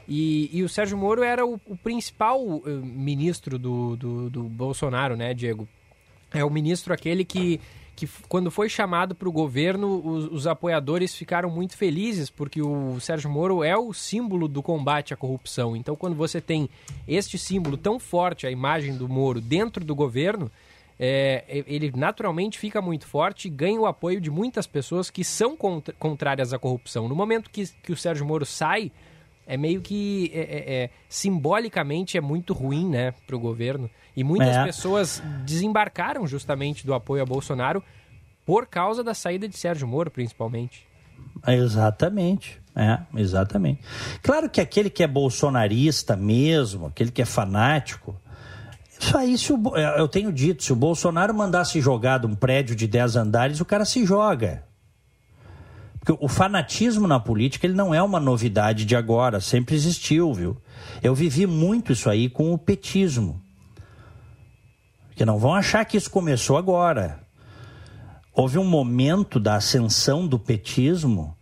E, e o Sérgio Moro era o, o principal uh, ministro do, do, do, Bolsonaro, né, Diego? É o ministro aquele que, que quando foi chamado para o governo, os, os, apoiadores ficaram muito felizes, porque o Sérgio Moro é o símbolo do combate à corrupção. Então, quando você tem este símbolo tão forte, a imagem do Moro, dentro do governo, é, ele naturalmente fica muito forte e ganha o apoio de muitas pessoas que são contrárias à corrupção. No momento que, que o Sérgio Moro sai, é meio que é, é, é simbolicamente é muito ruim né, para o governo. E muitas é. pessoas desembarcaram justamente do apoio a Bolsonaro por causa da saída de Sérgio Moro, principalmente. Exatamente. É, exatamente. Claro que aquele que é bolsonarista mesmo, aquele que é fanático, isso aí, se o, é, eu tenho dito, se o Bolsonaro mandasse jogar de um prédio de 10 andares, o cara se joga. Porque o fanatismo na política ele não é uma novidade de agora, sempre existiu, viu? Eu vivi muito isso aí com o petismo. Porque não vão achar que isso começou agora. Houve um momento da ascensão do petismo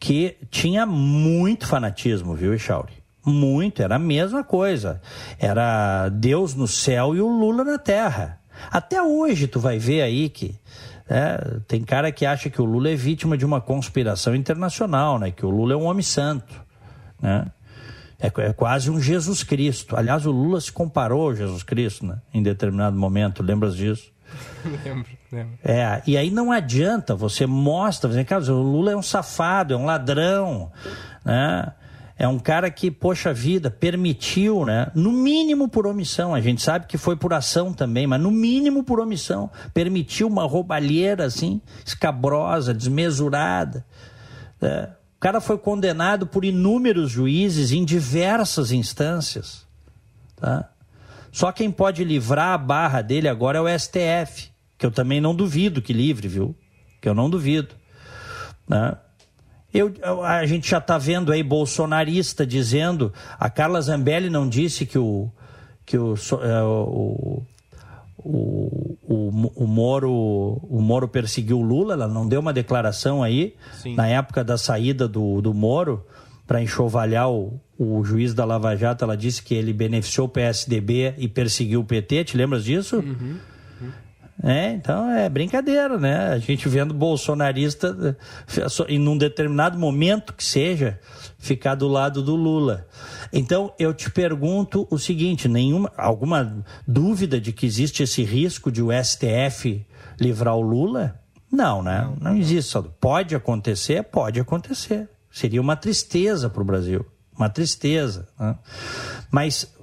que tinha muito fanatismo, viu, Echauri? Muito, era a mesma coisa. Era Deus no céu e o Lula na terra. Até hoje tu vai ver aí que é, tem cara que acha que o Lula é vítima de uma conspiração internacional, né? Que o Lula é um homem santo, né? É, é quase um Jesus Cristo. Aliás, o Lula se comparou a Jesus Cristo, né? Em determinado momento, lembras disso? [LAUGHS] lembro, lembro. É, e aí não adianta, você mostra, você, cara, o Lula é um safado, é um ladrão, né? É um cara que, poxa vida, permitiu, né? No mínimo por omissão, a gente sabe que foi por ação também, mas no mínimo por omissão, permitiu uma roubalheira assim, escabrosa, desmesurada. Né? O cara foi condenado por inúmeros juízes em diversas instâncias. Tá? Só quem pode livrar a barra dele agora é o STF, que eu também não duvido que livre, viu? Que eu não duvido. Né? Eu, a gente já está vendo aí bolsonarista dizendo. A Carla Zambelli não disse que o, que o, é, o, o, o, o, Moro, o Moro perseguiu o Lula, ela não deu uma declaração aí, Sim. na época da saída do, do Moro, para enxovalhar o, o juiz da Lava Jato, ela disse que ele beneficiou o PSDB e perseguiu o PT, te lembras disso? Uhum. É, então é brincadeira, né? A gente vendo bolsonarista em um determinado momento que seja ficar do lado do Lula. Então eu te pergunto o seguinte: nenhuma alguma dúvida de que existe esse risco de o STF livrar o Lula? Não, né? Não, não existe. Pode acontecer, pode acontecer. Seria uma tristeza para o Brasil, uma tristeza. Né? Mas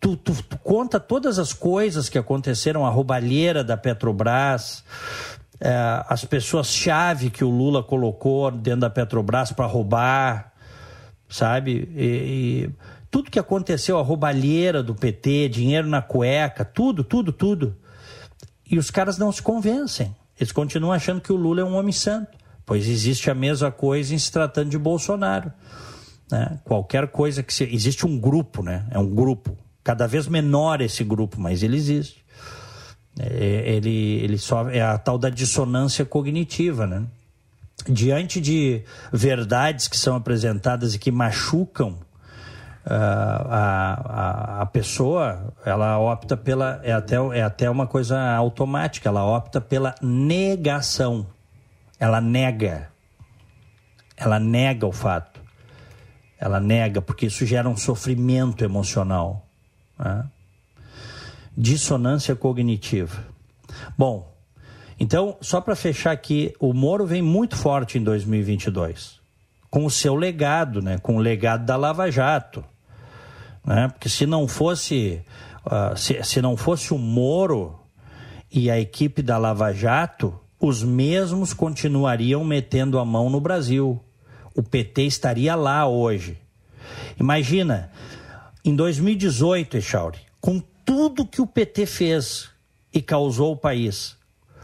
Tu, tu, tu, conta todas as coisas que aconteceram, a roubalheira da Petrobras, é, as pessoas-chave que o Lula colocou dentro da Petrobras para roubar, sabe? E, e, tudo que aconteceu, a roubalheira do PT, dinheiro na cueca, tudo, tudo, tudo. E os caras não se convencem. Eles continuam achando que o Lula é um homem santo, pois existe a mesma coisa em se tratando de Bolsonaro. Né? Qualquer coisa que se... existe um grupo, né? É um grupo cada vez menor esse grupo, mas ele existe. É, ele, ele só é a tal da dissonância cognitiva, né? Diante de verdades que são apresentadas e que machucam uh, a, a, a pessoa, ela opta pela. É até, é até uma coisa automática, ela opta pela negação. Ela nega. Ela nega o fato. Ela nega, porque isso gera um sofrimento emocional. Né? Dissonância cognitiva. Bom, então, só para fechar aqui, o Moro vem muito forte em 2022, com o seu legado, né? com o legado da Lava Jato. Né? Porque se não fosse, uh, se, se não fosse o Moro e a equipe da Lava Jato, os mesmos continuariam metendo a mão no Brasil. O PT estaria lá hoje. Imagina, em 2018, Echauri, com tudo que o PT fez e causou o país,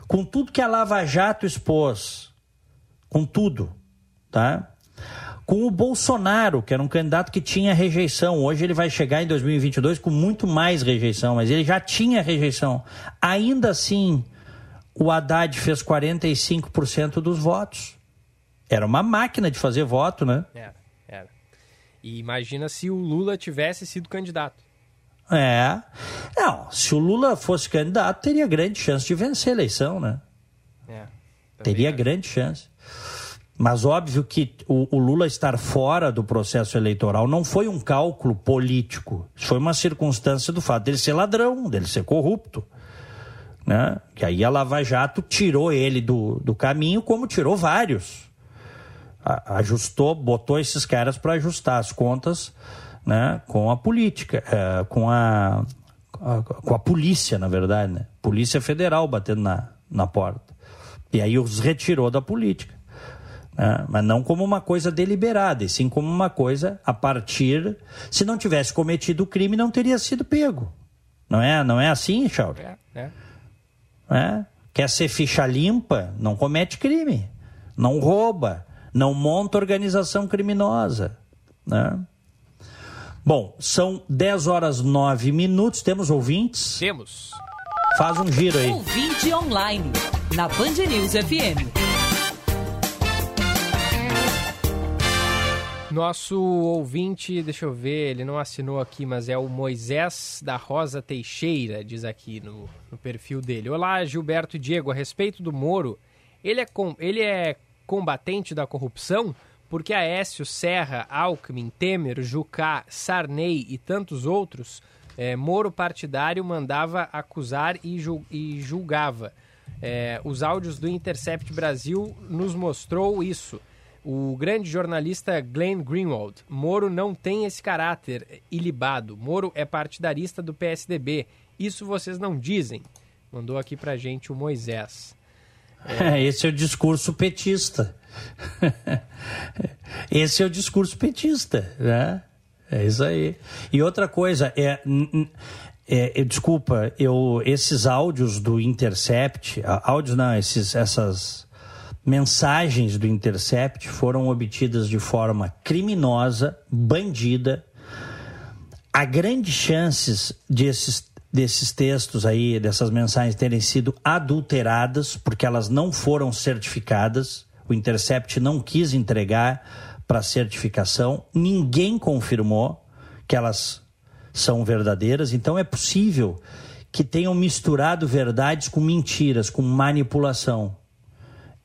com tudo que a Lava Jato expôs, com tudo, tá? Com o Bolsonaro, que era um candidato que tinha rejeição. Hoje ele vai chegar em 2022 com muito mais rejeição, mas ele já tinha rejeição. Ainda assim, o Haddad fez 45% dos votos. Era uma máquina de fazer voto, né? Era. E imagina se o Lula tivesse sido candidato. É. Não, se o Lula fosse candidato, teria grande chance de vencer a eleição, né? É, teria grande chance. Mas óbvio que o, o, Lula estar fora do processo eleitoral não foi um cálculo político. Foi uma circunstância do fato dele ser ladrão, dele ser corrupto. Né? Que aí a Lava Jato tirou ele do, do caminho, como tirou vários. Ajustou, botou esses caras para ajustar as contas né? com a política, é, com, a, a, com a polícia, na verdade. Né? Polícia Federal batendo na, na porta. E aí os retirou da política né? mas não como uma coisa deliberada, e sim como uma coisa a partir. Se não tivesse cometido o crime, não teria sido pego. Não é, não é assim, Charles? É, é. é. Quer ser ficha limpa? Não comete crime. Não rouba. Não monta organização criminosa. Né? Bom, são 10 horas 9 minutos. Temos ouvintes? Temos. Faz um giro aí. Ouvinte online, na Band News FM. Nosso ouvinte, deixa eu ver, ele não assinou aqui, mas é o Moisés da Rosa Teixeira, diz aqui no, no perfil dele. Olá, Gilberto e Diego, a respeito do Moro, ele é, com, ele é combatente da corrupção? Porque Aécio, Serra, Alckmin, Temer, Jucá, Sarney e tantos outros, é, Moro partidário mandava acusar e, e julgava. É, os áudios do Intercept Brasil nos mostrou isso. O grande jornalista Glenn Greenwald. Moro não tem esse caráter ilibado. Moro é partidarista do PSDB. Isso vocês não dizem. Mandou aqui pra gente o Moisés. É... Esse é o discurso petista. [LAUGHS] Esse é o discurso petista, né? É isso aí. E outra coisa, é, é, desculpa, eu, esses áudios do Intercept, áudios não, esses, essas mensagens do Intercept foram obtidas de forma criminosa, bandida. Há grandes chances desses, desses textos aí, dessas mensagens terem sido adulteradas, porque elas não foram certificadas. O Intercept não quis entregar para certificação. Ninguém confirmou que elas são verdadeiras. Então é possível que tenham misturado verdades com mentiras, com manipulação.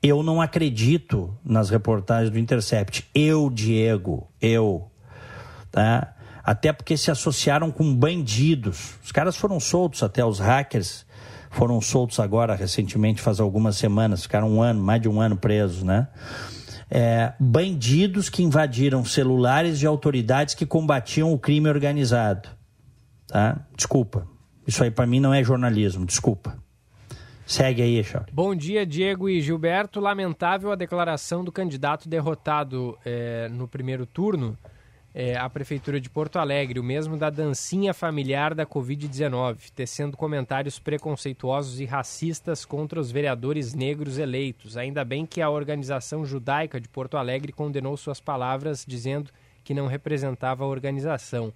Eu não acredito nas reportagens do Intercept. Eu, Diego, eu. Tá? Até porque se associaram com bandidos. Os caras foram soltos, até os hackers foram soltos agora, recentemente, faz algumas semanas. Ficaram um ano, mais de um ano presos, né? É, bandidos que invadiram celulares de autoridades que combatiam o crime organizado. Tá? Desculpa. Isso aí para mim não é jornalismo, desculpa. Segue aí, Charles. Bom dia, Diego e Gilberto. Lamentável a declaração do candidato derrotado é, no primeiro turno é, à Prefeitura de Porto Alegre, o mesmo da dancinha familiar da Covid-19, tecendo comentários preconceituosos e racistas contra os vereadores negros eleitos. Ainda bem que a organização judaica de Porto Alegre condenou suas palavras, dizendo que não representava a organização.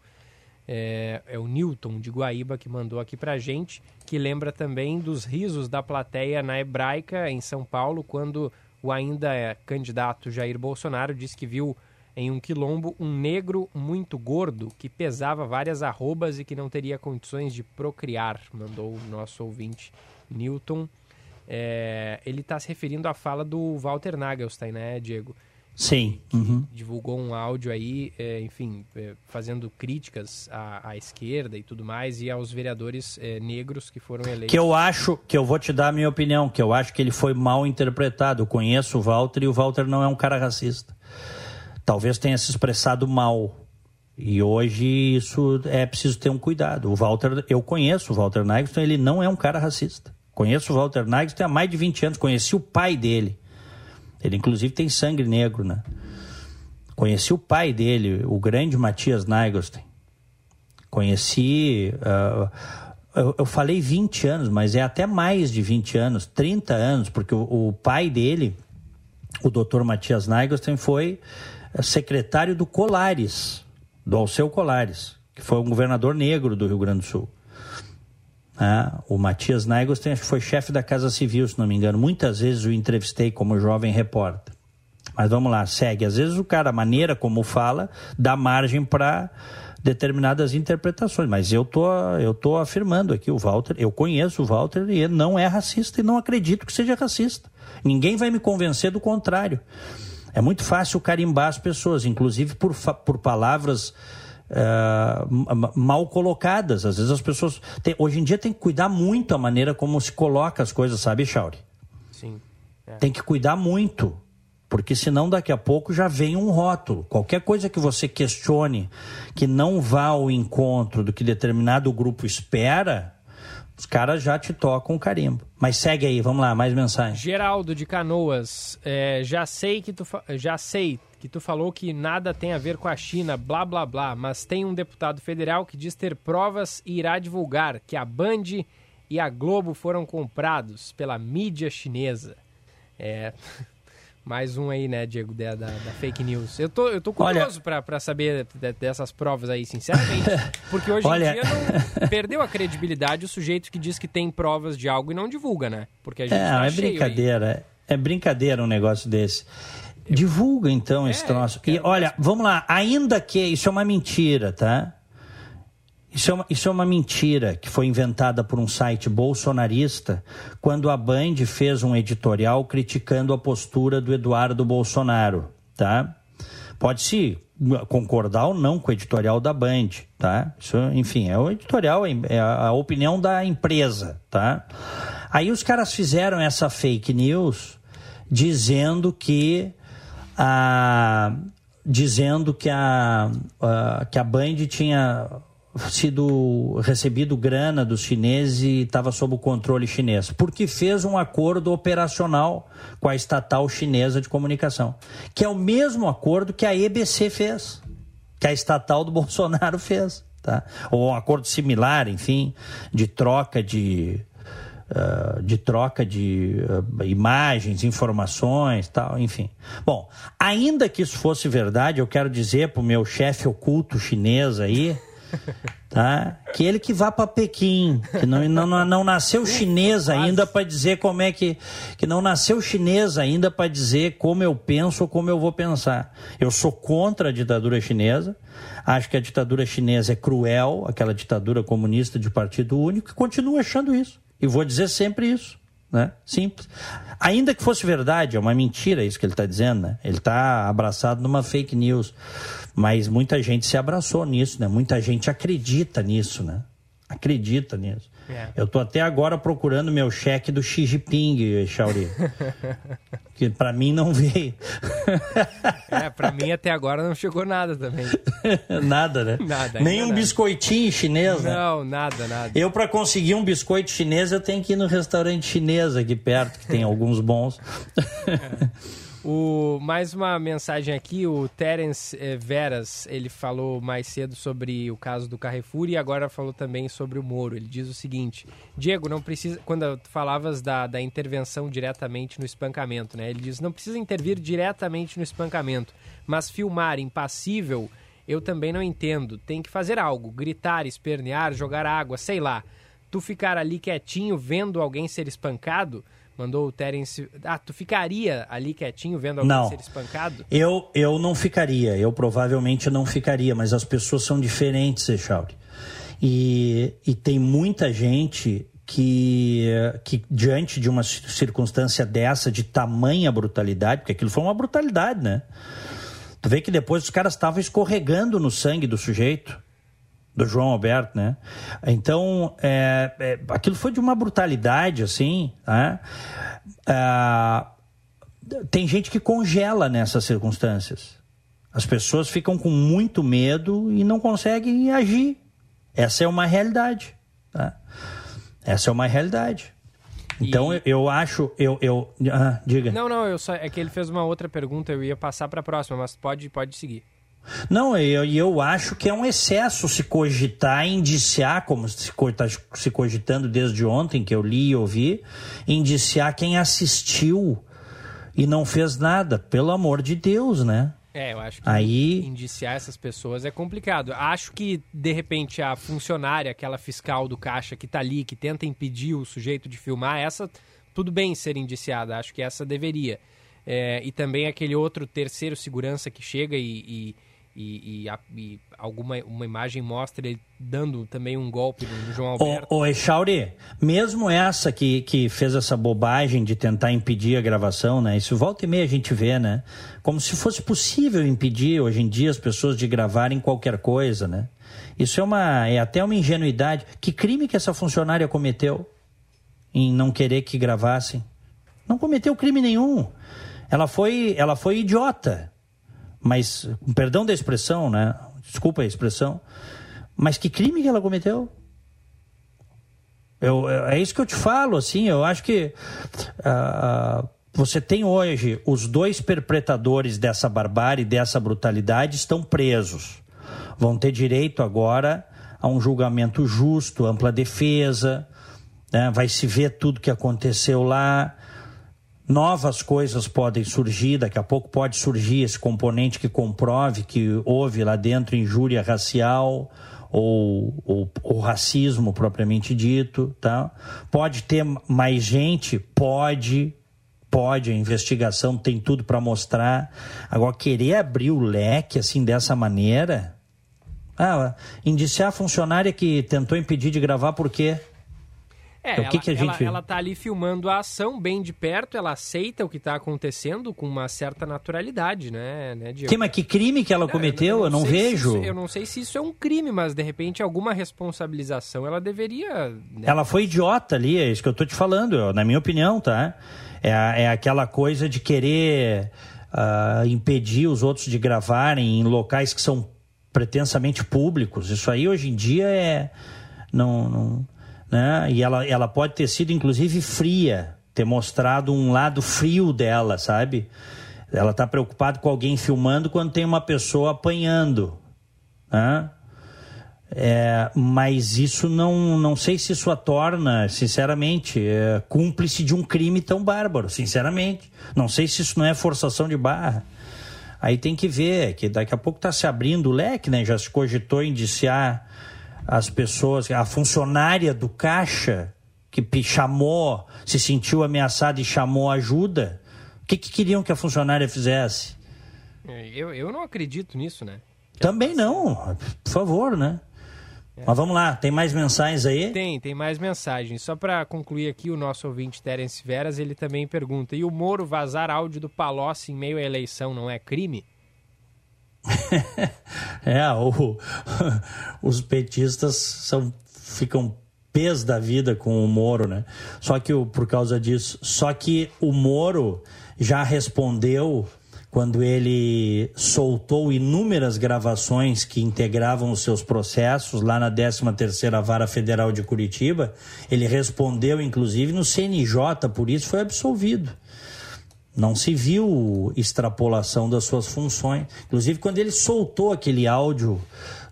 É, é, o Newton de Guaíba que mandou aqui pra gente, que lembra também dos risos da plateia na Hebraica, em São Paulo, quando o ainda candidato Jair Bolsonaro disse que viu em um quilombo um negro muito gordo que pesava várias arrobas e que não teria condições de procriar, mandou o nosso ouvinte Newton. É, ele está se referindo à fala do Walter Nagelstein, né, Diego? Sim. Uhum. divulgou um áudio aí, é, enfim, é, fazendo críticas à, à, esquerda e tudo mais, e aos vereadores é, negros que foram eleitos. Que eu acho, que eu vou te dar a minha opinião, que eu acho que ele foi mal interpretado. Eu conheço o Walter e o Walter não é um cara racista. Talvez tenha se expressado mal. E hoje isso é preciso ter um cuidado. O Walter, eu conheço o Walter Nagston, ele não é um cara racista. Conheço o Walter Nagston há mais de 20 anos, conheci o pai dele. Ele, inclusive, tem sangue negro, né? Conheci o pai dele, o grande Matias Nagelstein. Conheci. Uh, eu, eu, falei 20 anos, mas é até mais de 20 anos, 30 anos, porque o, o pai dele, o doutor Matias Nagelstein, foi secretário do Colares, do Alceu Colares, que foi um governador negro do Rio Grande do Sul. Né? O Matias Naigos foi chefe da Casa Civil, se não me engano. Muitas vezes o entrevistei como jovem repórter. Mas vamos lá, segue. Às vezes o cara, a maneira como fala, dá margem para determinadas interpretações. Mas eu tô, eu tô afirmando aqui, o Walter, eu conheço o Walter e ele não é racista e não acredito que seja racista. Ninguém vai me convencer do contrário. É muito fácil carimbar as pessoas, inclusive por, por palavras uh, mal colocadas. Às vezes as pessoas. Tem, hoje em dia tem que cuidar muito a maneira como se coloca as coisas, sabe, Chauri? Sim. É. Tem que cuidar muito. Porque senão daqui a pouco já vem um rótulo. Qualquer coisa que você questione que não vá ao encontro do que determinado grupo espera, os caras já te tocam o carimbo. Mas segue aí, vamos lá, mais mensagem. Geraldo de Canoas, é, já sei que tu já sei que tu falou que nada tem a ver com a China, blá blá blá, mas tem um deputado federal que diz ter provas e irá divulgar que a Band e a Globo foram comprados pela mídia chinesa. É, [LAUGHS] Mais um aí, né, Diego, da, da, da fake news. Eu tô, eu tô curioso para saber dessas provas aí, sinceramente. [LAUGHS] Porque hoje Olha... em dia não, [LAUGHS] perdeu a credibilidade o sujeito que diz que tem provas de algo e não divulga, né? Porque a gente é, tá é brincadeira. Aí. É brincadeira um negócio desse. Divulga então é, esse troço. E olha, vamos lá, ainda que isso é uma mentira, tá? Isso é, uma, isso é uma mentira que foi inventada por um site bolsonarista quando a Band fez um editorial criticando a postura do Eduardo Bolsonaro, tá? Pode-se concordar ou não com o editorial da Band, tá? Isso, enfim, é o editorial, é a opinião da empresa, tá? Aí os caras fizeram essa fake news dizendo que a dizendo que a, a que a Band tinha sido recebido grana dos chineses e estava sob o controle chinês, porque fez um acordo operacional com a estatal chinesa de comunicação, que é o mesmo acordo que a EBC fez, que a estatal do [LAUGHS] Bolsonaro fez, tá? Ou um acordo similar, enfim, de troca de Uh, de troca de uh, imagens, informações, tal, enfim. Bom, ainda que isso fosse verdade, eu quero dizer para o meu chefe oculto chinês aí tá? Que ele que vá para Pequim, que não, não, não nasceu chinês ainda para dizer como é que que não nasceu chinês ainda para dizer como eu penso ou como eu vou pensar. Eu sou contra a ditadura chinesa. Acho que a ditadura chinesa é cruel, aquela ditadura comunista de partido único, e continuo achando isso. E vou dizer sempre isso. Né? Simples. Ainda que fosse verdade, é uma mentira isso que ele está dizendo, né? Ele está abraçado numa fake news. Mas muita gente se abraçou nisso, né? Muita gente acredita nisso, né? Acredita nisso. É. Eu tô até agora procurando meu cheque do Xi Jinping, Shauri. [LAUGHS] que para mim não veio. é, para mim até agora não chegou nada também. [LAUGHS] nada, né? Nada. Nem um nada. biscoitinho chinês, né? Não, nada, nada. Eu para conseguir um biscoito chinês eu tenho que ir no restaurante chinês aqui perto, que tem alguns bons. [LAUGHS] O, mais uma mensagem aqui, o Terence eh, Veras, ele falou mais cedo sobre o caso do Carrefour e agora falou também sobre o Moro. Ele diz o seguinte, Diego, não precisa, quando tu falavas da, da intervenção diretamente no espancamento, né? Ele diz, não precisa intervir diretamente no espancamento, mas filmar impassível, eu também não entendo. Tem que fazer algo, gritar, espernear, jogar água, sei lá. Tu ficar ali quietinho vendo alguém ser espancado Mandou o Terence. Ah, tu ficaria ali quietinho vendo alguém não. ser espancado? Eu, eu não ficaria. Eu provavelmente não ficaria, mas as pessoas são diferentes, Echauri. E, e tem muita gente que, que, diante de uma circunstância dessa, de tamanha brutalidade, porque aquilo foi uma brutalidade, né? Tu vê que depois os caras estavam escorregando no sangue do sujeito do João Alberto, né? Então, é, é, aquilo foi de uma brutalidade, assim, né? É, tem gente que congela nessas circunstâncias. As pessoas ficam com muito medo e não conseguem agir. Essa é uma realidade. Tá? Essa é uma realidade. Então e... eu, eu, acho, eu, eu ah, diga. Não, não, eu só é que ele fez uma outra pergunta, eu ia passar para a próxima, mas pode, pode seguir. Não, eu, eu acho que é um excesso se cogitar, indiciar, como se está se cogitando desde ontem, que eu li e ouvi, indiciar quem assistiu e não fez nada. Pelo amor de Deus, né? É, eu acho que Aí... indiciar essas pessoas é complicado. Acho que, de repente, a funcionária, aquela fiscal do caixa que está ali, que tenta impedir o sujeito de filmar, essa tudo bem ser indiciada, acho que essa deveria. É, e também aquele outro terceiro segurança que chega e, e e, e, a, e, alguma uma imagem mostra ele dando também um golpe no João Alberto. Ô, ô Echauri, mesmo essa que, que fez essa bobagem de tentar impedir a gravação, né? Isso volta e meia a gente vê, né? Como se fosse possível impedir hoje em dia as pessoas de gravarem qualquer coisa, né? Isso é uma é até uma ingenuidade. Que crime que essa funcionária cometeu em não querer que gravassem? Não cometeu crime nenhum. Ela foi ela foi idiota mas, perdão da expressão, né? Desculpa a expressão, mas que crime que ela cometeu? Eu, é isso que eu te falo, assim, eu acho que uh, você tem hoje os dois perpetradores dessa barbárie, dessa brutalidade, estão presos. Vão ter direito agora a um julgamento justo, ampla defesa, né? vai se ver tudo que aconteceu lá, novas coisas podem surgir, daqui a pouco pode surgir esse componente que comprove que houve lá dentro injúria racial ou, ou racismo propriamente dito, tá? Pode ter mais gente, pode, pode, a investigação tem tudo para mostrar. Agora, querer abrir o leque assim dessa maneira. Ah, indiciar a funcionária que tentou impedir de gravar por quê? É, o que ela, que a gente... ela, ela tá ali filmando a ação bem de perto, ela aceita o que está acontecendo com uma certa naturalidade, né, né Que, mas que crime que ela cometeu? eu não, eu não vejo. Isso, eu não sei se isso é um crime, mas de repente alguma responsabilização ela deveria. Né? Ela foi idiota ali, é isso que eu tô te falando, na minha opinião, tá? É, é aquela coisa de querer uh, impedir os outros de gravarem em locais que são pretensamente públicos. Isso aí hoje em dia é. Não, não, né? E ela, ela pode ter sido, inclusive, fria, ter mostrado um lado frio dela, sabe? Ela está preocupada com alguém filmando quando tem uma pessoa apanhando. Né? É, mas isso não, não sei se isso a torna, sinceramente, é, cúmplice de um crime tão bárbaro, sinceramente. Não sei se isso não é forçação de barra. Aí tem que ver, que daqui a pouco está se abrindo o leque, né? Já se cogitou indiciar as pessoas, a funcionária do caixa que chamou, se sentiu ameaçada e chamou ajuda, o que, que queriam que a funcionária fizesse? É, eu, eu não acredito nisso, né? Também não, por favor, né? É. Mas vamos lá, tem mais mensagens aí? Tem, tem mais mensagens. Só para concluir aqui, o nosso ouvinte Terence Veras, ele também pergunta: e o Moro vazar áudio do Palocci em meio à eleição não é crime? [LAUGHS] é, o, [LAUGHS] os petistas são, ficam pés da vida com o Moro, né? Só que por causa disso, só que o Moro já respondeu quando ele soltou inúmeras gravações que integravam os seus processos lá na 13ª Vara Federal de Curitiba, ele respondeu inclusive no CNJ, por isso foi absolvido. Não se viu extrapolação das suas funções. Inclusive, quando ele soltou aquele áudio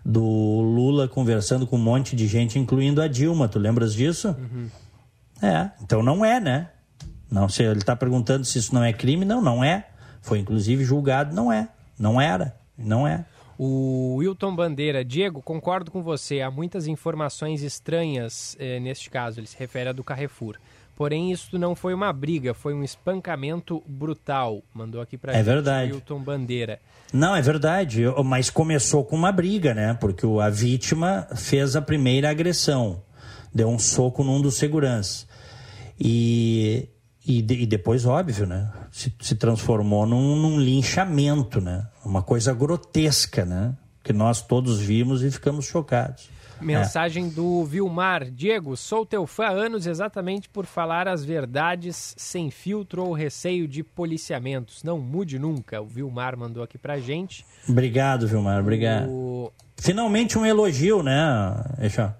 do Lula conversando com um monte de gente, incluindo a Dilma, tu lembras disso? Uhum. É, então não é, né? Não, se ele está perguntando se isso não é crime, não, não é. Foi inclusive julgado, não é. Não era, não é. O Wilton Bandeira, Diego, concordo com você. Há muitas informações estranhas eh, neste caso. Ele se refere a do Carrefour. Porém, isso não foi uma briga, foi um espancamento brutal. Mandou aqui pra é gente verdade. Wilton Bandeira. Não, é verdade, mas começou com uma briga, né? Porque a vítima fez a primeira agressão, deu um soco num dos seguranças. E, e, e depois, óbvio, né? Se, se transformou num, num linchamento, né? Uma coisa grotesca, né? Que nós todos vimos e ficamos chocados. Mensagem é. do Vilmar. Diego, sou teu fã há anos exatamente por falar as verdades sem filtro ou receio de policiamentos. Não mude nunca. O Vilmar mandou aqui pra gente. Obrigado, Vilmar. Obrigado. O... Finalmente um elogio, né, Eixão?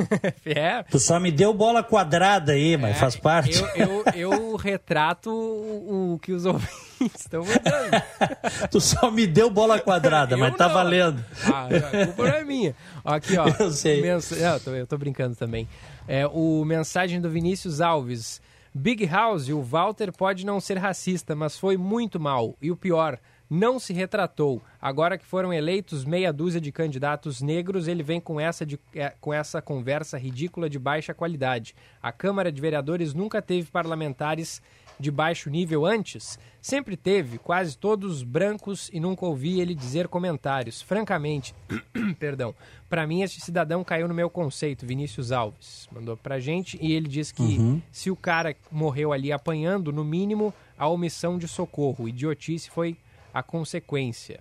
[LAUGHS] é. Tu só me deu bola quadrada aí, mas é, faz parte. Eu, eu, eu retrato o, o que os ouvintes estão mandando. [LAUGHS] tu só me deu bola quadrada, [LAUGHS] mas tá valendo. Ah, a culpa não é minha. Aqui, ó. [LAUGHS] Eu sei. Mens... eu, tô, eu tô brincando também. É, o mensagem do Vinícius Alves. Big House, o Walter pode não ser racista, mas foi muito mal. E o pior, não se retratou. Agora que foram eleitos meia dúzia de candidatos negros, ele vem com essa, de, é, com essa conversa ridícula de baixa qualidade. A Câmara de Vereadores nunca teve parlamentares de baixo nível antes? Sempre teve, quase todos brancos e nunca ouvi ele dizer comentários. Francamente, [CLEARS THROAT] perdão, para mim este cidadão caiu no meu conceito, Vinícius Alves. Mandou pra gente e ele diz que uhum. se o cara morreu ali apanhando, no mínimo, a omissão de socorro, idiotice foi a consequência.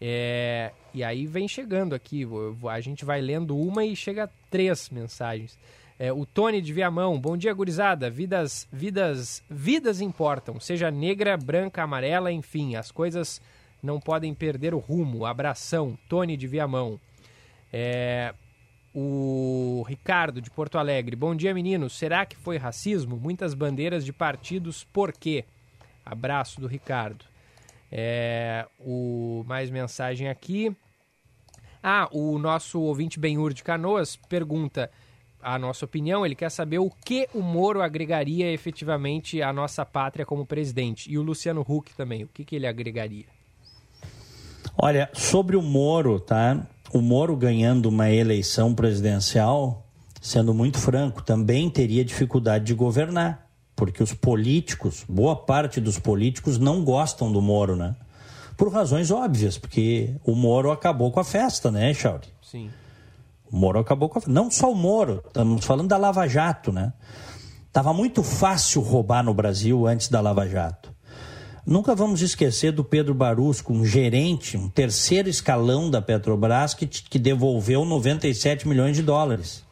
É, e aí vem chegando aqui, a gente vai lendo uma e chega três mensagens. É, o Tony de Viamão, bom dia, gurizada. Vidas, vidas, vidas importam, seja negra, branca, amarela, enfim, as coisas não podem perder o rumo. Abração, Tony de Viamão. É, o Ricardo de Porto Alegre, bom dia, meninos. Será que foi racismo? Muitas bandeiras de partidos, por quê? Abraço do Ricardo. É, o mais mensagem aqui. Ah, o nosso ouvinte Benhur de Canoas pergunta a nossa opinião, ele quer saber o que o Moro agregaria efetivamente à nossa pátria como presidente. E o Luciano Huck também, o que, que ele agregaria? Olha, sobre o Moro, tá? O Moro ganhando uma eleição presidencial, sendo muito franco, também teria dificuldade de governar porque os políticos, boa parte dos políticos não gostam do Moro, né? Por razões óbvias, porque o Moro acabou com a festa, né, Chauri? Sim. O Moro acabou com a festa. Não só o Moro, estamos falando da Lava Jato, né? Tava muito fácil roubar no Brasil antes da Lava Jato. Nunca vamos esquecer do Pedro Barusco, um gerente, um terceiro escalão da Petrobras que, que devolveu 97 milhões de dólares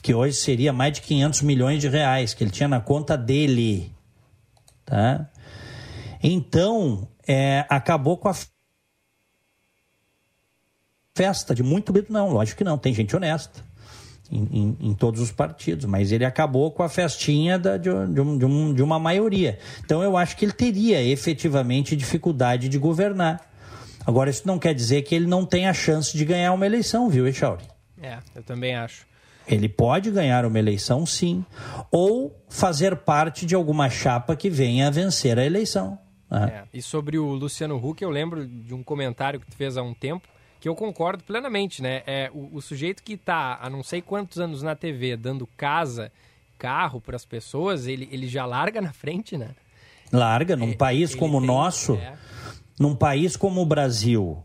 que hoje seria mais de 500 milhões de reais que ele tinha na conta dele, tá? Então, é, acabou com a festa de muito medo, não, lógico que não, tem gente honesta em, em, em, todos os partidos, mas ele acabou com a festinha da, de, um, de, um, de uma maioria. Então, eu acho que ele teria efetivamente dificuldade de governar. Agora, isso não quer dizer que ele não tenha chance de ganhar uma eleição, viu, Echauri? É, eu também acho. Ele pode ganhar uma eleição, sim, ou fazer parte de alguma chapa que venha a vencer a eleição. Né? É, e sobre o Luciano Huck, eu lembro de um comentário que tu fez há um tempo, que eu concordo plenamente, né? É o, o sujeito que está há não sei quantos anos na TV dando casa, carro para as pessoas, ele, ele já larga na frente, né? Larga, num é, país como o nosso, é. num país como o Brasil,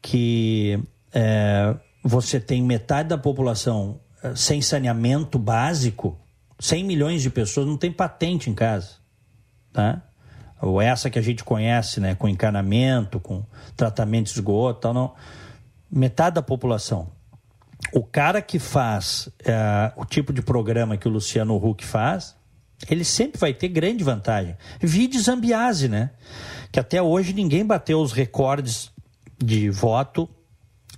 que é, você tem metade da população sem saneamento básico, 100 milhões de pessoas não tem patente em casa, tá? Ou essa que a gente conhece, né, com encanamento, com tratamento de esgoto, tal, não. Metade da população. O cara que faz é, o tipo de programa que o Luciano Huck faz, ele sempre vai ter grande vantagem. Vide Zambiase, né? Que até hoje ninguém bateu os recordes de voto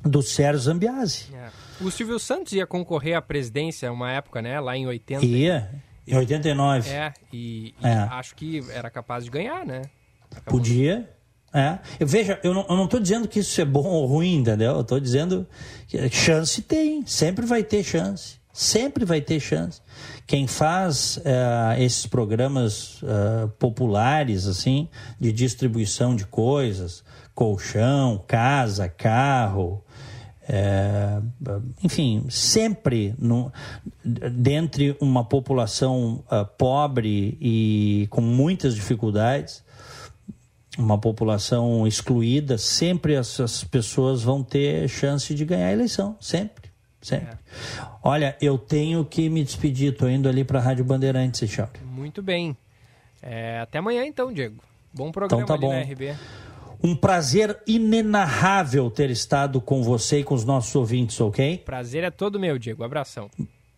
do Sérgio Zambiase. É. O Silvio Santos ia concorrer à presidência uma época, né? Lá em 80. Ia, em 89. É, e, e é. acho que era capaz de ganhar, né? Acabou Podia. É. Eu, veja, eu não, tô dizendo que isso é bom ou ruim, entendeu? Eu tô dizendo que chance tem, sempre vai ter chance. Sempre vai ter chance. Quem faz uh, esses programas uh, populares, assim, de distribuição de coisas, colchão, casa, carro, é, enfim, sempre no, dentre uma população uh, pobre e com muitas dificuldades, uma população excluída, sempre essas pessoas vão ter chance de ganhar a eleição, sempre, sempre. É. Olha, eu tenho que me despedir, estou indo ali para a Rádio Bandeirantes, tchau. Muito bem. É, até amanhã então, Diego. Bom programa então tá bom. na RB. Um prazer inenarrável ter estado com você e com os nossos ouvintes, ok? Prazer é todo meu, Diego. Abração.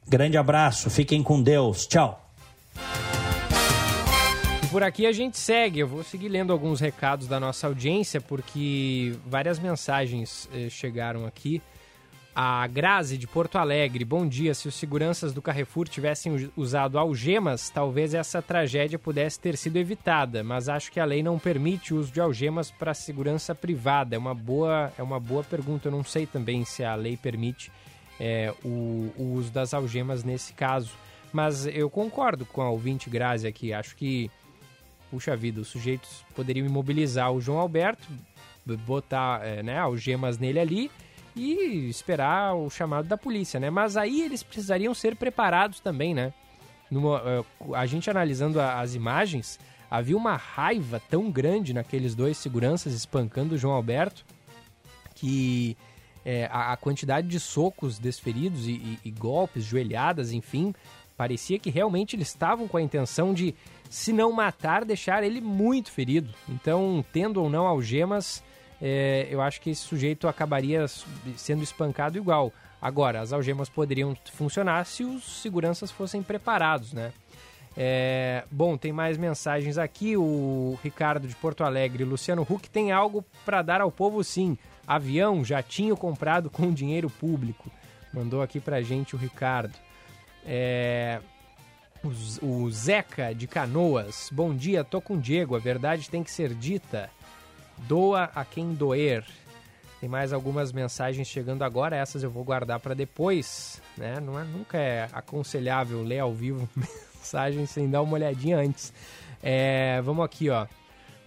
Grande abraço, fiquem com Deus. Tchau. E por aqui a gente segue. Eu vou seguir lendo alguns recados da nossa audiência, porque várias mensagens eh, chegaram aqui. A Grazi de Porto Alegre, bom dia. Se os seguranças do Carrefour tivessem usado algemas, talvez essa tragédia pudesse ter sido evitada, mas acho que a lei não permite o uso de algemas para segurança privada. É uma boa, é uma boa pergunta. Eu não sei também se a lei permite é, o, o, uso das algemas nesse caso. Mas eu concordo com a ouvinte Grazi aqui. Acho que puxa vida, os sujeitos poderiam imobilizar o João Alberto, botar é, né, algemas nele ali e esperar o chamado da polícia, né? Mas aí eles precisariam ser preparados também, né? Numa, uh, a gente analisando as imagens, havia uma raiva tão grande naqueles dois seguranças espancando o João Alberto que é, a, a, quantidade de socos desferidos e, e, e, golpes, joelhadas, enfim, parecia que realmente eles estavam com a intenção de, se não matar, deixar ele muito ferido. Então, tendo ou não algemas, é, eu acho que esse sujeito acabaria sendo espancado igual. Agora, as algemas poderiam funcionar se os seguranças fossem preparados, né? É, bom, tem mais mensagens aqui. O Ricardo de Porto Alegre, Luciano Huck tem algo para dar ao povo, sim. Avião já tinha comprado com dinheiro público. Mandou aqui pra gente o Ricardo. É, o, Zeca de Canoas. Bom dia, tô com Diego. A verdade tem que ser dita. Doa a quem doer. Tem mais algumas mensagens chegando agora, essas eu vou guardar para depois, né? Não é, nunca é aconselhável ler ao vivo [LAUGHS] mensagens sem dar uma olhadinha antes. É, vamos aqui, ó.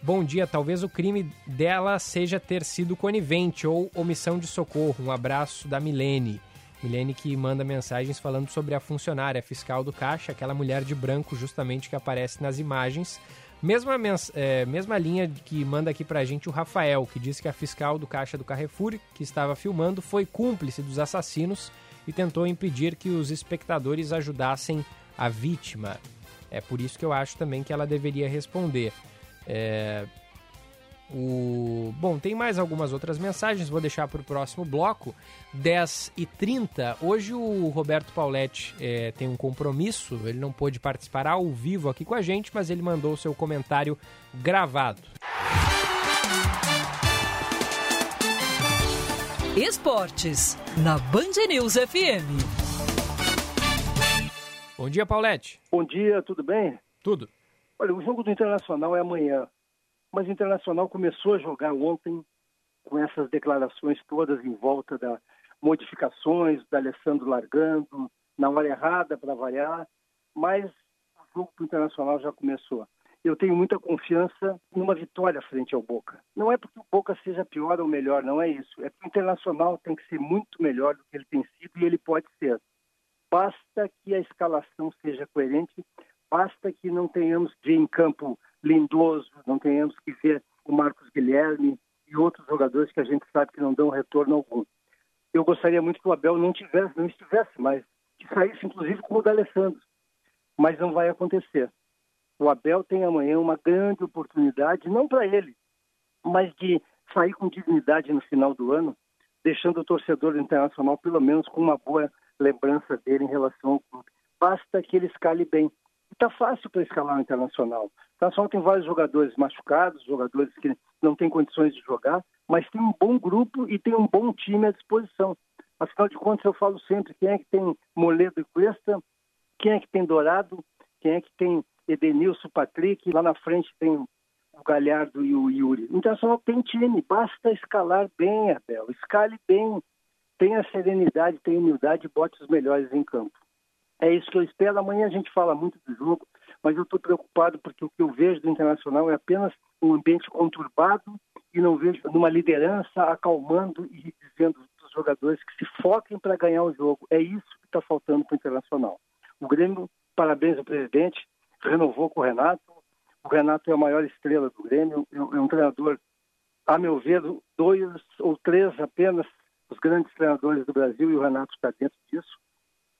Bom dia, talvez o crime dela seja ter sido conivente ou omissão de socorro. Um abraço da Milene. Milene que manda mensagens falando sobre a funcionária fiscal do Caixa, aquela mulher de branco justamente que aparece nas imagens. Mesma, é, mesma linha que manda aqui pra gente o Rafael, que diz que a fiscal do caixa do Carrefour, que estava filmando, foi cúmplice dos assassinos e tentou impedir que os espectadores ajudassem a vítima. É por isso que eu acho também que ela deveria responder. É, o... Bom, tem mais algumas outras mensagens, vou deixar para o próximo bloco. 10 e 30 Hoje o Roberto Pauletti é, tem um compromisso, ele não pôde participar ao vivo aqui com a gente, mas ele mandou o seu comentário gravado. Esportes, na Band News FM. Bom dia, Paulette. Bom dia, tudo bem? Tudo. Olha, o jogo do Internacional é amanhã mas o Internacional começou a jogar ontem com essas declarações todas em volta da modificações, da Alessandro largando, na hora errada para variar, mas o jogo Internacional já começou. Eu tenho muita confiança numa vitória frente ao Boca. Não é porque o Boca seja pior ou melhor, não é isso. É que o Internacional tem que ser muito melhor do que ele tem sido e ele pode ser. Basta que a escalação seja coerente, basta que não tenhamos de em campo Lindoso, não tenhamos que ver o Marcos Guilherme e outros jogadores que a gente sabe que não dão retorno algum. Eu gostaria muito que o Abel não tivesse, não estivesse mais, que saísse inclusive com o D'Alessandro, mas não vai acontecer. O Abel tem amanhã uma grande oportunidade, não para ele, mas de sair com dignidade no final do ano, deixando o torcedor internacional pelo menos com uma boa lembrança dele em relação ao clube. Basta que ele escale bem. Está fácil para escalar o internacional. O Internacional tem vários jogadores machucados, jogadores que não têm condições de jogar, mas tem um bom grupo e tem um bom time à disposição. Afinal de contas, eu falo sempre quem é que tem Moledo e Cuesta, quem é que tem Dourado, quem é que tem Edenilson, Patrick, lá na frente tem o Galhardo e o Yuri. O Internacional tem time, basta escalar bem, Abel, escale bem, tenha serenidade, tenha humildade e bote os melhores em campo. É isso que eu espero. Amanhã a gente fala muito do jogo, mas eu estou preocupado porque o que eu vejo do Internacional é apenas um ambiente conturbado e não vejo uma liderança acalmando e dizendo para os jogadores que se foquem para ganhar o jogo. É isso que está faltando para o Internacional. O Grêmio, parabéns ao presidente, renovou com o Renato. O Renato é a maior estrela do Grêmio, é um treinador, a meu ver, dois ou três apenas os grandes treinadores do Brasil e o Renato está dentro disso.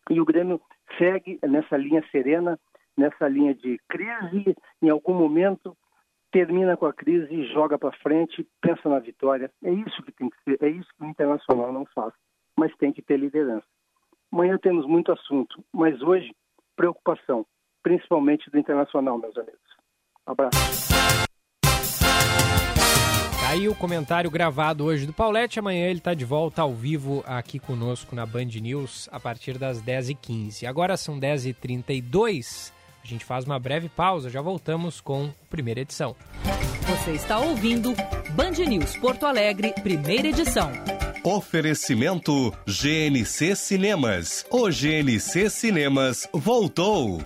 E o Grêmio segue nessa linha serena, nessa linha de crise, em algum momento termina com a crise joga para frente, pensa na vitória. É isso que tem que ser, é isso que o Internacional não faz, mas tem que ter liderança. Amanhã temos muito assunto, mas hoje, preocupação, principalmente do Internacional, meus amigos. abraço. Tá aí o comentário gravado hoje do Paulette. Amanhã ele está de volta ao vivo aqui conosco na Band News a partir das 10h15. Agora são 10h32. A gente faz uma breve pausa, já voltamos com a primeira edição. Você está ouvindo Band News Porto Alegre, primeira edição. Oferecimento GNC Cinemas. O GNC Cinemas voltou.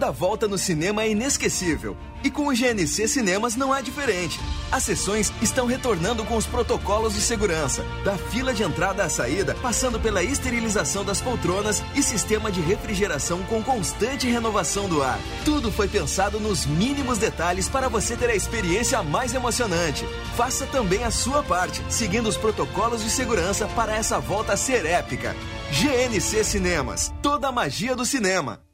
Cada volta no cinema é inesquecível. E com o GNC Cinemas não é diferente. As sessões estão retornando com os protocolos de segurança, da fila de entrada à saída, passando pela esterilização das poltronas e sistema de refrigeração com constante renovação do ar. Tudo foi pensado nos mínimos detalhes para você ter a experiência mais emocionante. Faça também a sua parte, seguindo os protocolos de segurança para essa volta ser épica. GNC Cinemas, toda a magia do cinema.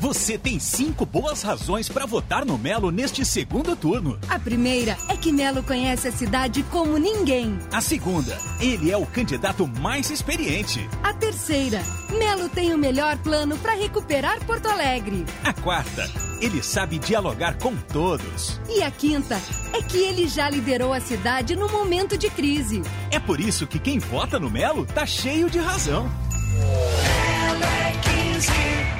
Você tem cinco boas razões para votar no Melo neste segundo turno. A primeira é que Melo conhece a cidade como ninguém. A segunda, ele é o candidato mais experiente. A terceira, Melo tem o melhor plano para recuperar Porto Alegre. A quarta, ele sabe dialogar com todos. E a quinta é que ele já liderou a cidade no momento de crise. É por isso que quem vota no Melo tá cheio de razão. Melo é 15.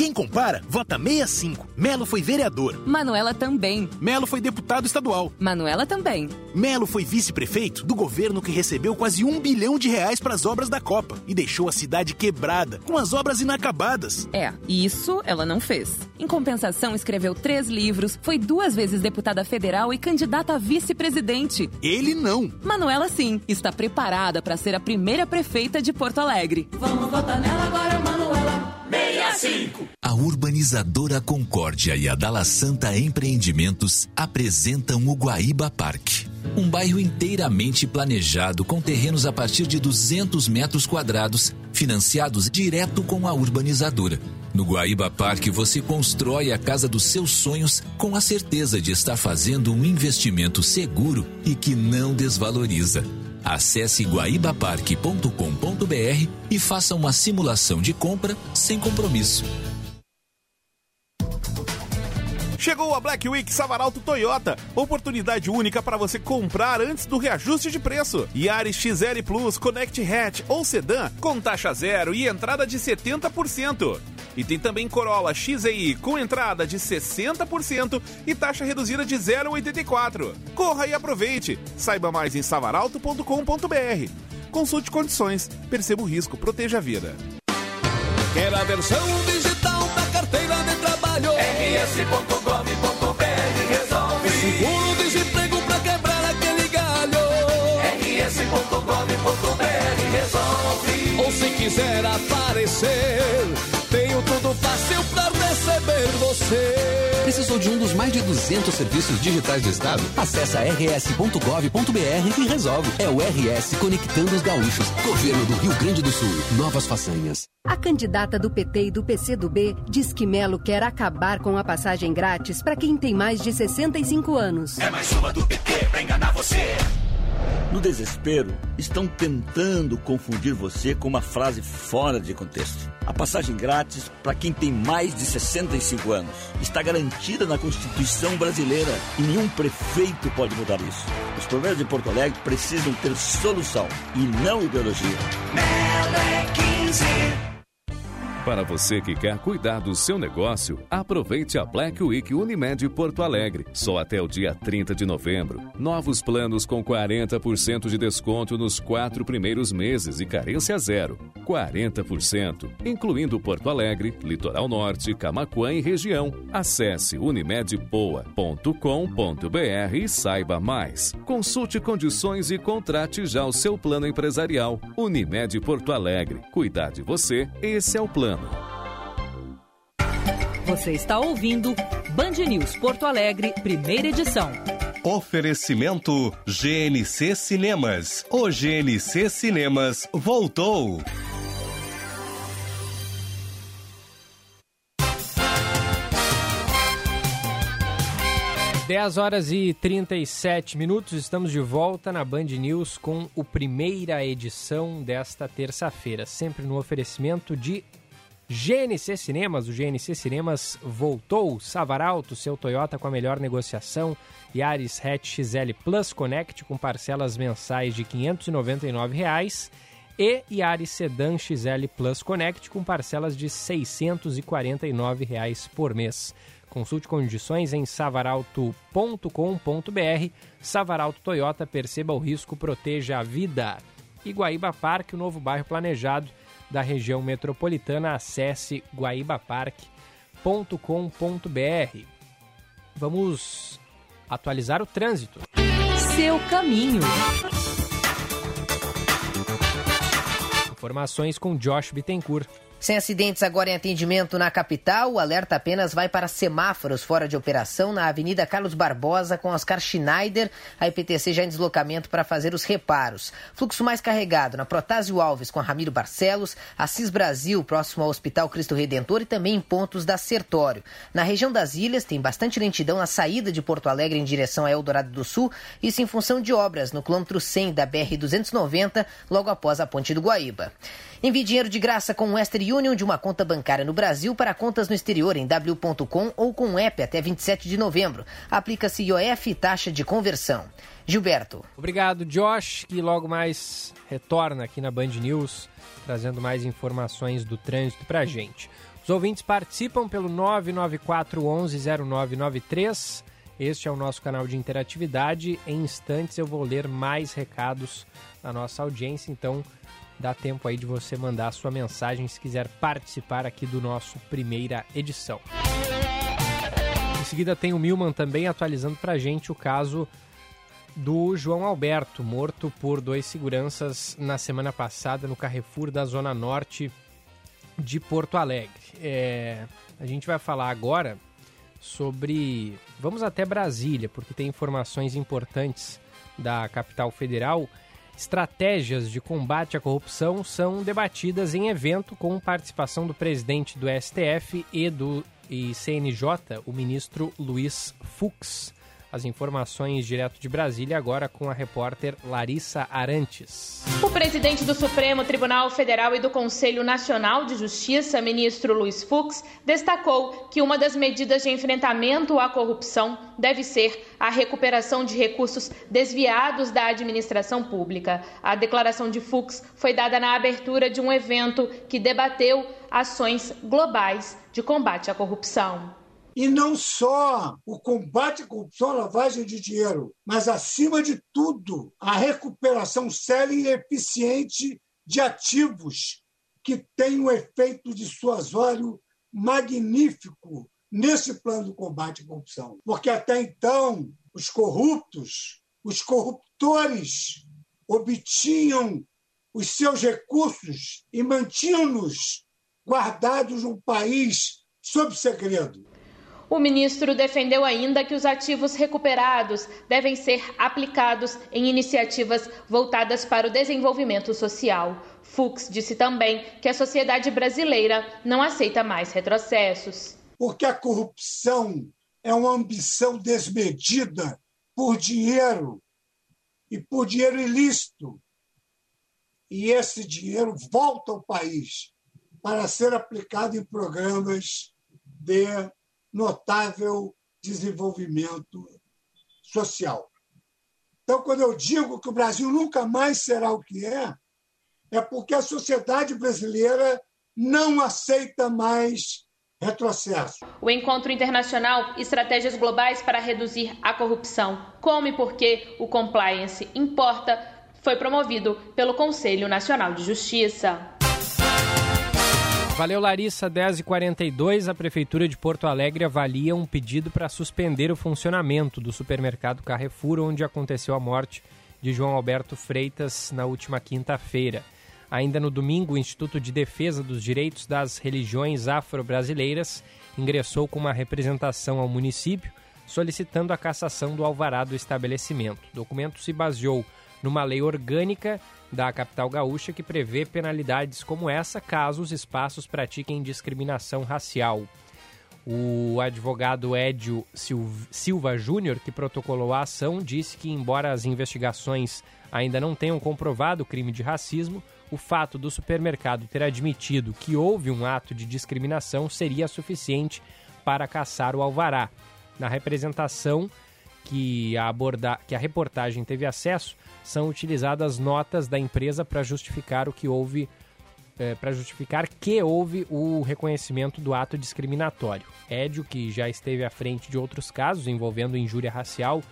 Quem compara, vota 65. Melo foi vereador. Manuela também. Melo foi deputado estadual. Manuela também. Melo foi vice-prefeito do governo que recebeu quase um bilhão de reais para as obras da Copa e deixou a cidade quebrada, com as obras inacabadas. É, isso ela não fez. Em compensação, escreveu três livros, foi duas vezes deputada federal e candidata a vice-presidente. Ele não. Manuela sim, está preparada para ser a primeira prefeita de Porto Alegre. Vamos votar nela agora. 65. A urbanizadora Concórdia e a Dala Santa Empreendimentos apresentam o Guaíba Parque. Um bairro inteiramente planejado com terrenos a partir de 200 metros quadrados, financiados direto com a urbanizadora. No Guaíba Parque você constrói a casa dos seus sonhos com a certeza de estar fazendo um investimento seguro e que não desvaloriza. Acesse guaibaparque.com.br e faça uma simulação de compra sem compromisso. Chegou a Black Week Savaralto Toyota. Oportunidade única para você comprar antes do reajuste de preço. Yaris XL Plus Connect Hatch ou Sedan com taxa zero e entrada de 70%. E tem também Corolla XEI com entrada de 60% e taxa reduzida de 0,84. Corra e aproveite. Saiba mais em savaralto.com.br. Consulte condições, perceba o risco, proteja a vida. Quer a versão digital da carteira de trabalho? rs.gov.br resolve. Seguro-desemprego pra quebrar aquele galho. rs.gov.br resolve. Ou se quiser aparecer, fácil pra receber você. Precisou de um dos mais de 200 serviços digitais do Estado? Acesse rs.gov.br e resolve. É o RS Conectando os Gaúchos. Governo do Rio Grande do Sul. Novas façanhas. A candidata do PT e do PCdoB diz que Melo quer acabar com a passagem grátis para quem tem mais de 65 anos. É mais uma do PT pra enganar você. No desespero, estão tentando confundir você com uma frase fora de contexto. A passagem grátis para quem tem mais de 65 anos está garantida na Constituição brasileira e nenhum prefeito pode mudar isso. Os problemas de Porto Alegre precisam ter solução e não ideologia. Melo 15. Para você que quer cuidar do seu negócio, aproveite a Black Week Unimed Porto Alegre. Só até o dia 30 de novembro. Novos planos com 40% de desconto nos quatro primeiros meses e carência zero. 40%, incluindo Porto Alegre, Litoral Norte, Camaquã e região. Acesse unimedpoa.com.br e saiba mais. Consulte condições e contrate já o seu plano empresarial. Unimed Porto Alegre. Cuidar de você, esse é o plano. Você está ouvindo Band News Porto Alegre, primeira edição. Oferecimento GNC Cinemas. O GNC Cinemas voltou. 10 horas e 37 minutos, estamos de volta na Band News com o primeira edição desta terça-feira, sempre no oferecimento de GNC Cinemas, o GNC Cinemas voltou. Savaralto, seu Toyota com a melhor negociação. Yaris Hatch XL Plus Connect com parcelas mensais de 599 reais. E Yaris Sedan XL Plus Connect com parcelas de 649 reais por mês. Consulte condições em savaralto.com.br. Savaralto Toyota, perceba o risco, proteja a vida. Iguaíba Parque, o novo bairro planejado da região metropolitana. Acesse guaibaparque.com.br. Vamos atualizar o trânsito. Seu caminho. Informações com Josh Bittencourt. Sem acidentes agora em atendimento na capital, o alerta apenas vai para semáforos fora de operação na Avenida Carlos Barbosa com Oscar Schneider, a IPTC já em deslocamento para fazer os reparos. Fluxo mais carregado na Protásio Alves com Ramiro Barcelos, Assis Brasil, próximo ao Hospital Cristo Redentor e também em pontos da Sertório. Na região das ilhas tem bastante lentidão na saída de Porto Alegre em direção a Eldorado do Sul, isso em função de obras no quilômetro 100 da BR-290, logo após a Ponte do Guaíba. Envie dinheiro de graça com o Western Union de uma conta bancária no Brasil para contas no exterior em w.com ou com o app até 27 de novembro. Aplica-se IOF e taxa de conversão. Gilberto. Obrigado, Josh, que logo mais retorna aqui na Band News, trazendo mais informações do trânsito para a gente. Os ouvintes participam pelo 994 11 0993. Este é o nosso canal de interatividade. Em instantes eu vou ler mais recados da nossa audiência, então dá tempo aí de você mandar a sua mensagem se quiser participar aqui do nosso primeira edição. Em seguida tem o Milman também atualizando pra gente o caso do João Alberto, morto por dois seguranças na semana passada no Carrefour da Zona Norte de Porto Alegre. É, a gente vai falar agora sobre. Vamos até Brasília, porque tem informações importantes da capital federal estratégias de combate à corrupção são debatidas em evento com participação do presidente do STF e do e CNJ, o ministro Luiz Fux. As informações direto de Brasília agora com a repórter Larissa Arantes. O presidente do Supremo Tribunal Federal e do Conselho Nacional de Justiça, ministro Luiz Fux, destacou que uma das medidas de enfrentamento à corrupção deve ser a recuperação de recursos desviados da administração pública. A declaração de Fux foi dada na abertura de um evento que debateu ações globais de combate à corrupção. E não só o combate à corrupção, a lavagem de dinheiro, mas, acima de tudo, a recuperação séria e eficiente de ativos que tem um efeito dissuasório magnífico nesse plano do combate à corrupção. Porque até então, os corruptos, os corruptores, obtinham os seus recursos e mantinham-nos guardados num país sob segredo. O ministro defendeu ainda que os ativos recuperados devem ser aplicados em iniciativas voltadas para o desenvolvimento social. Fux disse também que a sociedade brasileira não aceita mais retrocessos. Porque a corrupção é uma ambição desmedida por dinheiro e por dinheiro ilícito. E esse dinheiro volta ao país para ser aplicado em programas de notável desenvolvimento social. Então, quando eu digo que o Brasil nunca mais será o que é, é porque a sociedade brasileira não aceita mais retrocesso. O encontro internacional Estratégias Globais para Reduzir a Corrupção, como e por que o compliance importa, foi promovido pelo Conselho Nacional de Justiça. Valeu, Larissa. 10h42, a Prefeitura de Porto Alegre avalia um pedido para suspender o funcionamento do supermercado Carrefour, onde aconteceu a morte de João Alberto Freitas na última quinta-feira. Ainda no domingo, o Instituto de Defesa dos Direitos das Religiões Afro-Brasileiras ingressou com uma representação ao município solicitando a cassação do alvará do estabelecimento. O documento se baseou numa lei orgânica da capital gaúcha que prevê penalidades como essa caso os espaços pratiquem discriminação racial. O advogado Edio Silva Júnior, que protocolou a ação, disse que, embora as investigações ainda não tenham comprovado o crime de racismo, o fato do supermercado ter admitido que houve um ato de discriminação seria suficiente para caçar o alvará. Na representação que a, aborda... que a reportagem teve acesso, são utilizadas notas da empresa para justificar o que houve é, para justificar que houve o reconhecimento do ato discriminatório. Édio, que já esteve à frente de outros casos envolvendo injúria racial,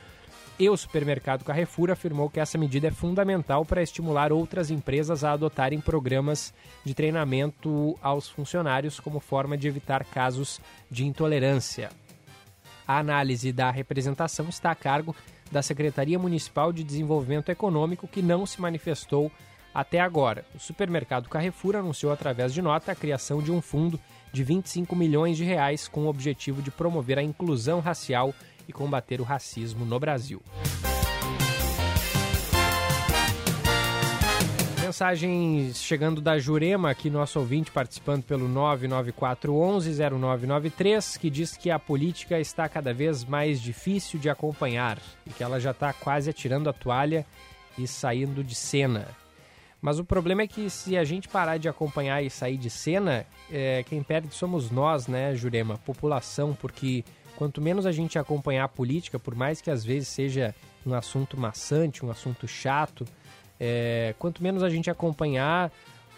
e o supermercado Carrefour afirmou que essa medida é fundamental para estimular outras empresas a adotarem programas de treinamento aos funcionários como forma de evitar casos de intolerância. A análise da representação está a cargo da Secretaria Municipal de Desenvolvimento Econômico, que não se manifestou até agora. O supermercado Carrefour anunciou através de nota a criação de um fundo de 25 milhões de reais com o objetivo de promover a inclusão racial e combater o racismo no Brasil. Mensagens chegando da Jurema, aqui nosso ouvinte participando pelo 994110993, que diz que a política está cada vez mais difícil de acompanhar e que ela já está quase atirando a toalha e saindo de cena. Mas o problema é que se a gente parar de acompanhar e sair de cena, é, quem perde somos nós, né, Jurema, população, porque quanto menos a gente acompanhar a política, por mais que às vezes seja um assunto maçante, um assunto chato, é, quanto menos a gente acompanhar,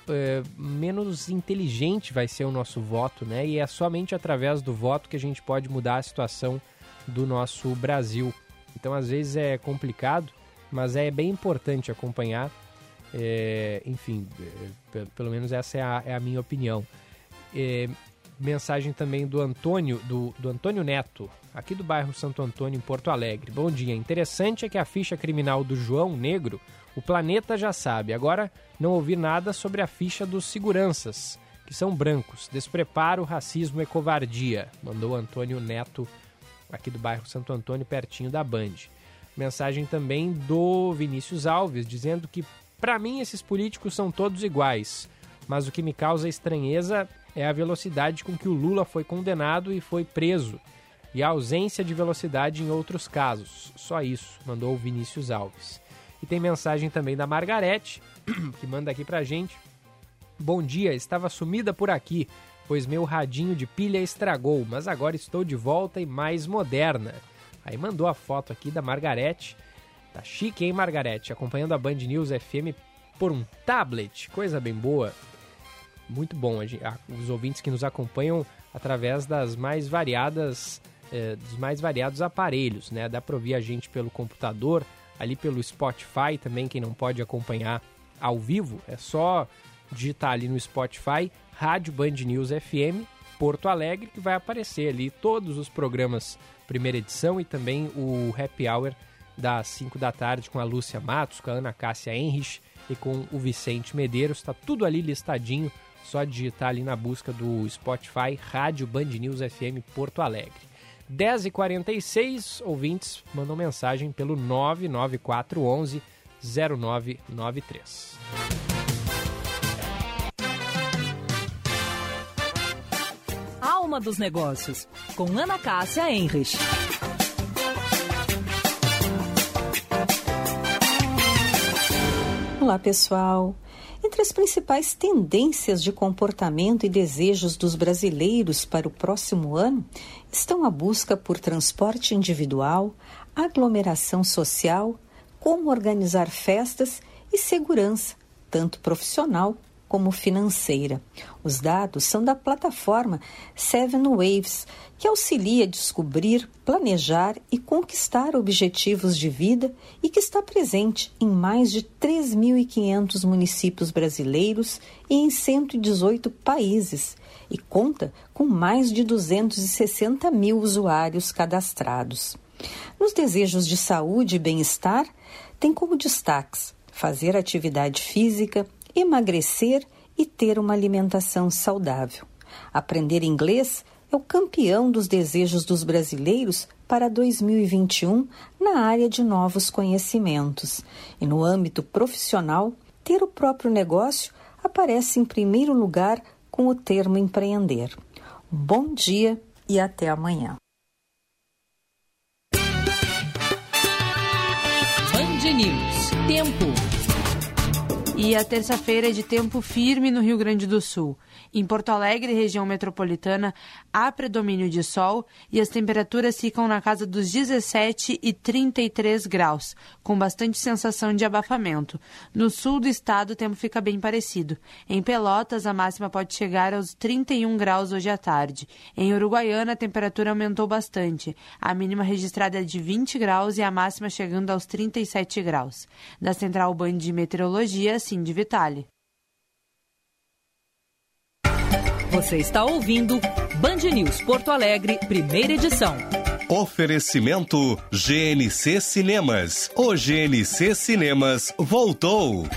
é, menos inteligente vai ser o nosso voto, né? E é somente através do voto que a gente pode mudar a situação do nosso Brasil. Então, às vezes é complicado, mas é bem importante acompanhar. É, enfim, é, pelo menos essa é a, é a minha opinião. É, mensagem também do Antônio, do, do Antônio Neto, aqui do bairro Santo Antônio, em Porto Alegre. Bom dia. Interessante é que a ficha criminal do João Negro o planeta já sabe. Agora, não ouvi nada sobre a ficha dos seguranças, que são brancos. Despreparo, racismo e covardia. Mandou Antônio Neto, aqui do bairro Santo Antônio, pertinho da Band. Mensagem também do Vinícius Alves, dizendo que, para mim, esses políticos são todos iguais. Mas o que me causa estranheza é a velocidade com que o Lula foi condenado e foi preso. E a ausência de velocidade em outros casos. Só isso, mandou o Vinícius Alves. E tem mensagem também da Margarete, [CLEARS THROAT] que manda aqui pra gente. Bom dia, estava sumida por aqui, pois meu radinho de pilha estragou, mas agora estou de volta e mais moderna. Aí mandou a foto aqui da Margarete. Tá chique, hein, Margarete? Acompanhando a Band News FM por um tablet. Coisa bem boa. Muito bom. Os ouvintes que nos acompanham através das mais variadas, eh, dos mais variados aparelhos, né? Dá para ouvir a gente pelo computador, ali pelo Spotify também, quem não pode acompanhar ao vivo, é só digitar ali no Spotify Rádio Band News FM Porto Alegre, que vai aparecer ali todos os programas primeira edição e também o Happy Hour das 5 da tarde com a Lúcia Matos, com a Ana Cássia Henrich e com o Vicente Medeiros. Está tudo ali listadinho, só digitar ali na busca do Spotify Rádio Band News FM Porto Alegre. 10h46, ouvintes mandam mensagem pelo 99411 0993. Alma dos Negócios, com Ana Cássia Enrich. Olá, pessoal. Entre as principais tendências de comportamento e desejos dos brasileiros para o próximo ano estão a busca por transporte individual, aglomeração social, como organizar festas e segurança, tanto profissional como financeira. Os dados são da plataforma Seven Waves, que auxilia a descobrir, planejar e conquistar objetivos de vida e que está presente em mais de 3.500 municípios brasileiros e em 118 países e conta com mais de 260 mil usuários cadastrados. Nos desejos de saúde e bem-estar, tem como destaques fazer atividade física, emagrecer e ter uma alimentação saudável. Aprender inglês é o campeão dos desejos dos brasileiros para 2021 na área de novos conhecimentos. E no âmbito profissional, ter o próprio negócio aparece em primeiro lugar com o termo empreender. Bom dia e até amanhã. Band News. Tempo. E a terça-feira é de tempo firme no Rio Grande do Sul. Em Porto Alegre, região metropolitana, há predomínio de sol e as temperaturas ficam na casa dos 17 e 33 graus, com bastante sensação de abafamento. No sul do estado, o tempo fica bem parecido. Em Pelotas, a máxima pode chegar aos 31 graus hoje à tarde. Em Uruguaiana, a temperatura aumentou bastante. A mínima registrada é de 20 graus e a máxima chegando aos 37 graus. Da Central Band de Meteorologia, Cindy Vitale. Você está ouvindo Band News Porto Alegre, primeira edição. Oferecimento GNC Cinemas. O GNC Cinemas voltou.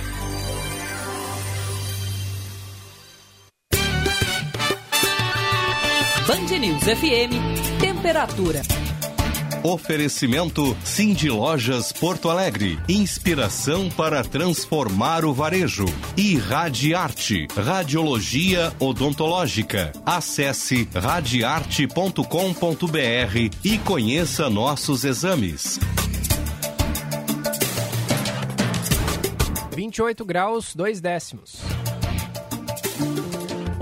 Band News FM, temperatura. Oferecimento Cindy Lojas Porto Alegre. Inspiração para transformar o varejo. E Radiarte, Radiologia Odontológica. Acesse radiarte.com.br e conheça nossos exames. 28 graus, 2 décimos.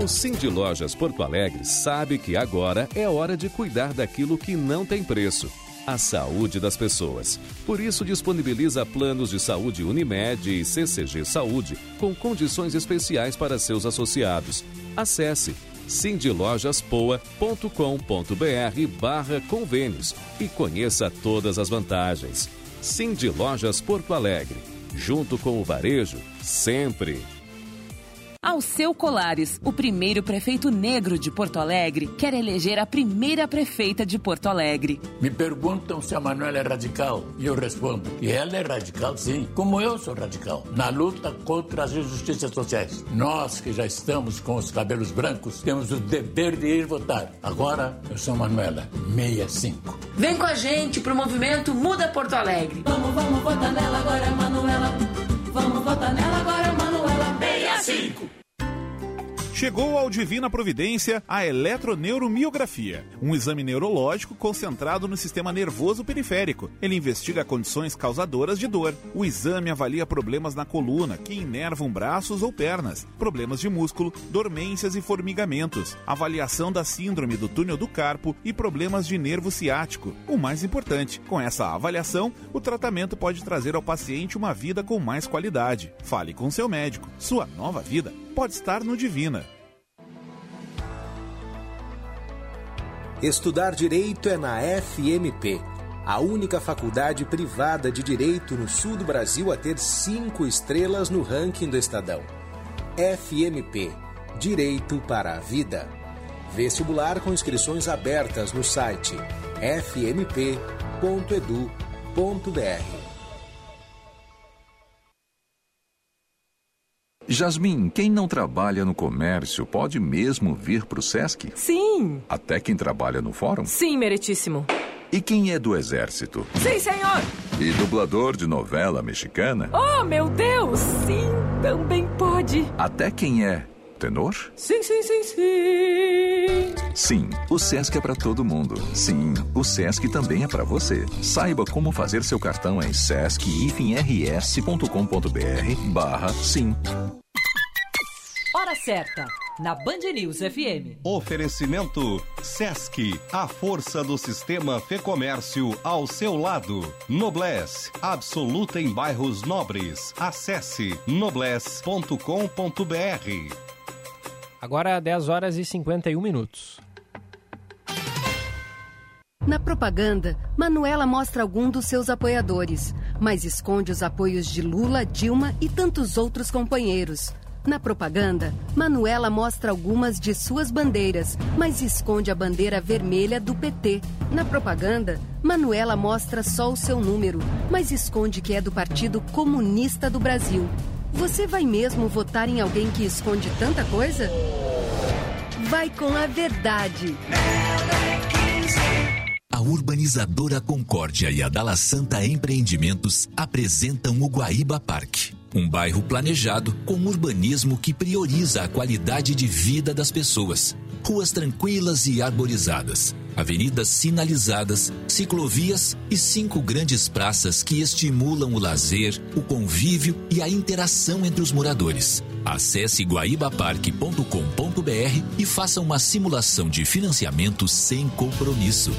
O Cindy Lojas Porto Alegre sabe que agora é hora de cuidar daquilo que não tem preço a saúde das pessoas. Por isso, disponibiliza planos de saúde Unimed e CCG Saúde com condições especiais para seus associados. Acesse cindylojaspoa.com.br barra convênios e conheça todas as vantagens. Cindy Lojas Porto Alegre, junto com o varejo, sempre. Alceu Colares, o primeiro prefeito negro de Porto Alegre, quer eleger a primeira prefeita de Porto Alegre. Me perguntam se a Manuela é radical e eu respondo: e ela é radical, sim, como eu sou radical, na luta contra as injustiças sociais. Nós que já estamos com os cabelos brancos temos o dever de ir votar. Agora eu sou Manuela, 65. Vem com a gente pro movimento Muda Porto Alegre. Vamos, vamos votar nela agora, Manuela. Vamos votar nela agora, Manuela, 65. Chegou ao Divina Providência a eletroneuromiografia, um exame neurológico concentrado no sistema nervoso periférico. Ele investiga condições causadoras de dor. O exame avalia problemas na coluna que inervam braços ou pernas, problemas de músculo, dormências e formigamentos, avaliação da síndrome do túnel do carpo e problemas de nervo ciático. O mais importante, com essa avaliação, o tratamento pode trazer ao paciente uma vida com mais qualidade. Fale com seu médico. Sua nova vida pode estar no Divina. Estudar direito é na FMP, a única faculdade privada de direito no sul do Brasil a ter cinco estrelas no ranking do Estadão. FMP Direito para a Vida. Vestibular com inscrições abertas no site fmp.edu.br. Jasmin, quem não trabalha no comércio pode mesmo vir para o Sesc? Sim. Até quem trabalha no fórum? Sim, meritíssimo. E quem é do exército? Sim, senhor. E dublador de novela mexicana? Oh, meu Deus! Sim, também pode. Até quem é tenor? Sim, sim, sim, sim. Sim, o Sesc é para todo mundo. Sim, o Sesc também é para você. Saiba como fazer seu cartão em sesc-rs.com.br barra sim. Hora certa, na Band News FM. Oferecimento Sesc, a força do sistema Fê Comércio ao seu lado. Noblesse, absoluta em bairros nobres. Acesse noblesse.com.br. Agora 10 horas e 51 minutos. Na propaganda, Manuela mostra algum dos seus apoiadores, mas esconde os apoios de Lula, Dilma e tantos outros companheiros. Na propaganda, Manuela mostra algumas de suas bandeiras, mas esconde a bandeira vermelha do PT. Na propaganda, Manuela mostra só o seu número, mas esconde que é do Partido Comunista do Brasil. Você vai mesmo votar em alguém que esconde tanta coisa? Vai com a verdade. A urbanizadora Concórdia e a Dala Santa Empreendimentos apresentam o Guaíba Parque. Um bairro planejado com urbanismo que prioriza a qualidade de vida das pessoas. Ruas tranquilas e arborizadas avenidas sinalizadas, ciclovias e cinco grandes praças que estimulam o lazer, o convívio e a interação entre os moradores. Acesse guaibaparque.com.br e faça uma simulação de financiamento sem compromisso.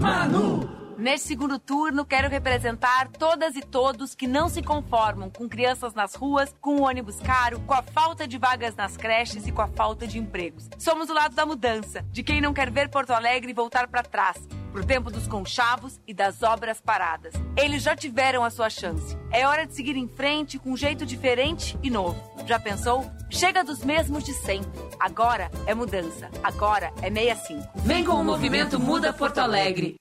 Manu! Neste segundo turno, quero representar todas e todos que não se conformam com crianças nas ruas, com o ônibus caro, com a falta de vagas nas creches e com a falta de empregos. Somos do lado da mudança, de quem não quer ver Porto Alegre voltar para trás pro tempo dos conchavos e das obras paradas. Eles já tiveram a sua chance. É hora de seguir em frente com um jeito diferente e novo. Já pensou? Chega dos mesmos de sempre. Agora é mudança. Agora é 65. Vem com o movimento Muda Porto Alegre.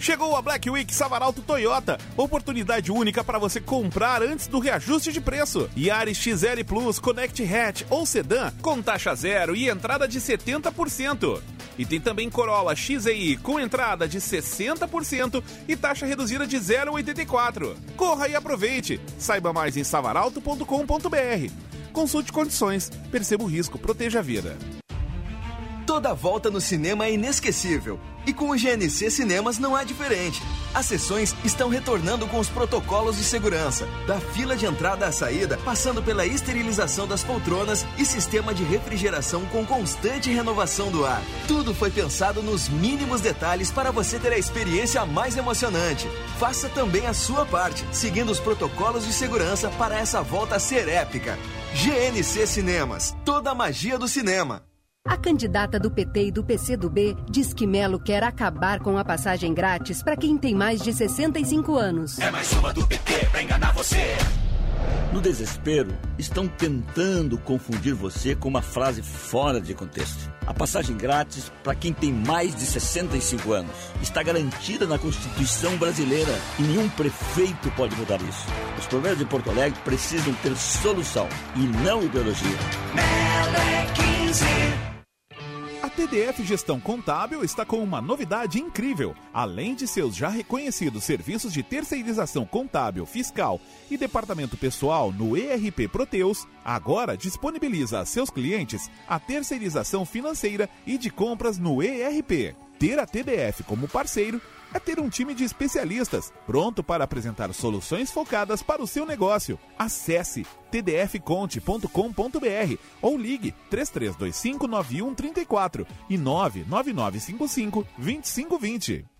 Chegou a Black Week Savaralto Toyota. Oportunidade única para você comprar antes do reajuste de preço. Yaris XL Plus Connect Hatch ou Sedan com taxa zero e entrada de 70%. E tem também Corolla XEI com entrada de 60% e taxa reduzida de 0,84. Corra e aproveite. Saiba mais em savaralto.com.br. Consulte condições, perceba o risco, proteja a vida. Toda volta no cinema é inesquecível. E com o GNC Cinemas não é diferente. As sessões estão retornando com os protocolos de segurança, da fila de entrada à saída, passando pela esterilização das poltronas e sistema de refrigeração com constante renovação do ar. Tudo foi pensado nos mínimos detalhes para você ter a experiência mais emocionante. Faça também a sua parte, seguindo os protocolos de segurança para essa volta ser épica. GNC Cinemas, toda a magia do cinema. A candidata do PT e do PCdoB diz que Melo quer acabar com a passagem grátis para quem tem mais de 65 anos. É mais uma do PT pra enganar você. No desespero, estão tentando confundir você com uma frase fora de contexto. A passagem grátis para quem tem mais de 65 anos está garantida na Constituição brasileira e nenhum prefeito pode mudar isso. Os problemas de Porto Alegre precisam ter solução e não ideologia. Melo é 15. A TDF Gestão Contábil está com uma novidade incrível. Além de seus já reconhecidos serviços de terceirização contábil, fiscal e departamento pessoal no ERP Proteus, agora disponibiliza a seus clientes a terceirização financeira e de compras no ERP. Ter a TDF como parceiro é ter um time de especialistas pronto para apresentar soluções focadas para o seu negócio. Acesse tdfconte.com.br ou ligue 33259134 e 99955 2520.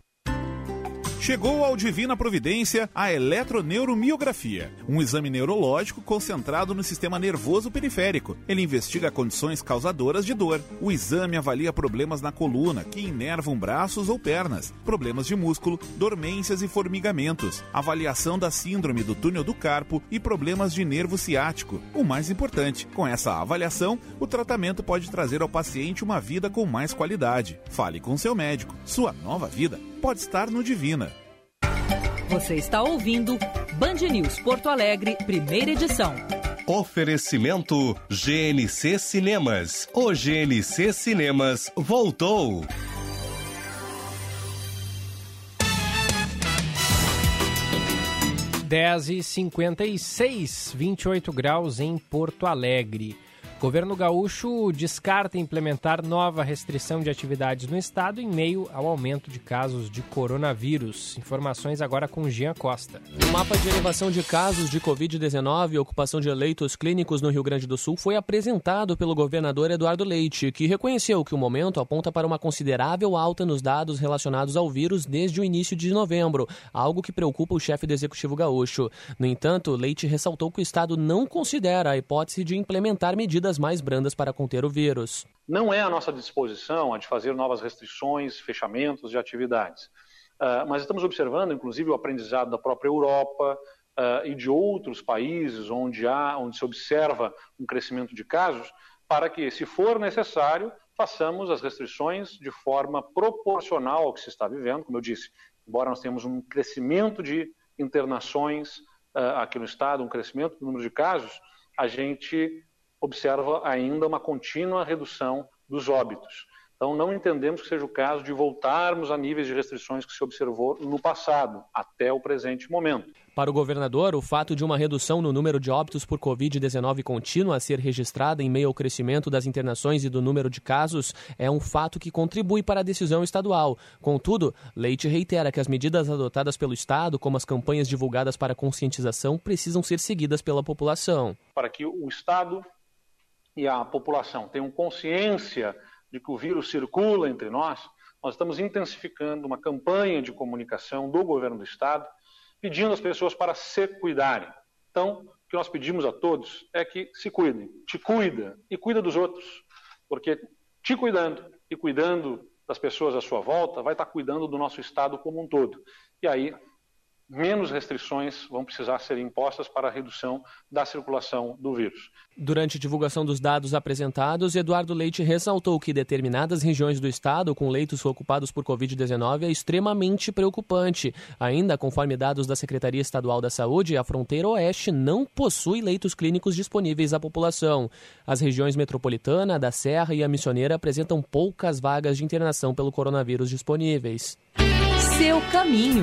Chegou ao Divina Providência a eletroneuromiografia, um exame neurológico concentrado no sistema nervoso periférico. Ele investiga condições causadoras de dor. O exame avalia problemas na coluna que inervam braços ou pernas, problemas de músculo, dormências e formigamentos, avaliação da síndrome do túnel do carpo e problemas de nervo ciático. O mais importante, com essa avaliação, o tratamento pode trazer ao paciente uma vida com mais qualidade. Fale com seu médico. Sua nova vida pode estar no Divina. Você está ouvindo Band News Porto Alegre, primeira edição. Oferecimento GNC Cinemas. O GNC Cinemas voltou. Dez e cinquenta e seis, 28 graus em Porto Alegre. Governo gaúcho descarta implementar nova restrição de atividades no estado em meio ao aumento de casos de coronavírus. Informações agora com Jean Costa. O mapa de elevação de casos de Covid-19 e ocupação de leitos clínicos no Rio Grande do Sul foi apresentado pelo governador Eduardo Leite, que reconheceu que o momento aponta para uma considerável alta nos dados relacionados ao vírus desde o início de novembro, algo que preocupa o chefe do executivo gaúcho. No entanto, Leite ressaltou que o estado não considera a hipótese de implementar medidas mais brandas para conter o vírus. Não é a nossa disposição a de fazer novas restrições, fechamentos de atividades. Uh, mas estamos observando, inclusive, o aprendizado da própria Europa uh, e de outros países onde, há, onde se observa um crescimento de casos, para que, se for necessário, façamos as restrições de forma proporcional ao que se está vivendo, como eu disse, embora nós tenhamos um crescimento de internações uh, aqui no estado, um crescimento do número de casos, a gente observa ainda uma contínua redução dos óbitos. Então, não entendemos que seja o caso de voltarmos a níveis de restrições que se observou no passado, até o presente momento. Para o governador, o fato de uma redução no número de óbitos por Covid-19 contínua a ser registrada em meio ao crescimento das internações e do número de casos é um fato que contribui para a decisão estadual. Contudo, Leite reitera que as medidas adotadas pelo Estado, como as campanhas divulgadas para conscientização, precisam ser seguidas pela população. Para que o Estado e a população tenham consciência de que o vírus circula entre nós, nós estamos intensificando uma campanha de comunicação do governo do Estado, pedindo às pessoas para se cuidarem. Então, o que nós pedimos a todos é que se cuidem, te cuida e cuida dos outros, porque te cuidando e cuidando das pessoas à sua volta, vai estar cuidando do nosso Estado como um todo. E aí menos restrições vão precisar ser impostas para a redução da circulação do vírus. Durante a divulgação dos dados apresentados, Eduardo Leite ressaltou que determinadas regiões do estado com leitos ocupados por Covid-19 é extremamente preocupante. Ainda, conforme dados da Secretaria Estadual da Saúde, a fronteira oeste não possui leitos clínicos disponíveis à população. As regiões metropolitana, da Serra e a Missioneira apresentam poucas vagas de internação pelo coronavírus disponíveis. Seu caminho.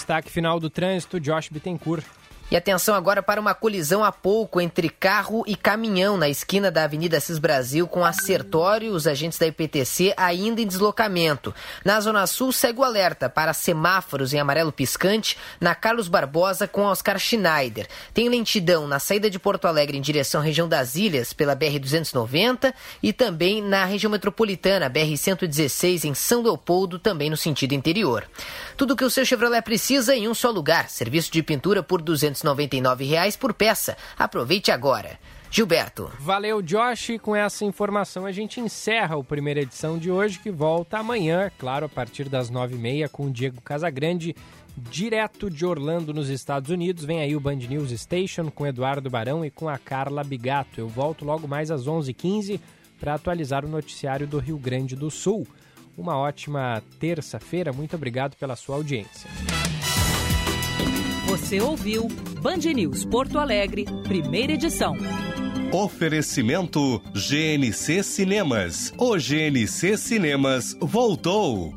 Destaque final do trânsito, Josh Bittencourt. E atenção agora para uma colisão há pouco entre carro e caminhão na esquina da Avenida Assis Brasil com a Sertório, os agentes da IPTC ainda em deslocamento. Na Zona Sul segue o alerta para semáforos em amarelo piscante na Carlos Barbosa com Oscar Schneider. Tem lentidão na saída de Porto Alegre em direção à região das Ilhas pela BR-290 e também na região metropolitana BR-116 em São Leopoldo, também no sentido interior. Tudo que o seu Chevrolet precisa em um só lugar. Serviço de pintura por 299 reais por peça. Aproveite agora. Gilberto. Valeu, Josh. Com essa informação a gente encerra a primeira edição de hoje, que volta amanhã, claro, a partir das nove e meia, com o Diego Casagrande, direto de Orlando, nos Estados Unidos. Vem aí o Band News Station com Eduardo Barão e com a Carla Bigato. Eu volto logo mais às onze h 15 para atualizar o noticiário do Rio Grande do Sul. Uma ótima terça-feira. Muito obrigado pela sua audiência. Você ouviu Band News Porto Alegre, primeira edição. Oferecimento GNC Cinemas. O GNC Cinemas voltou.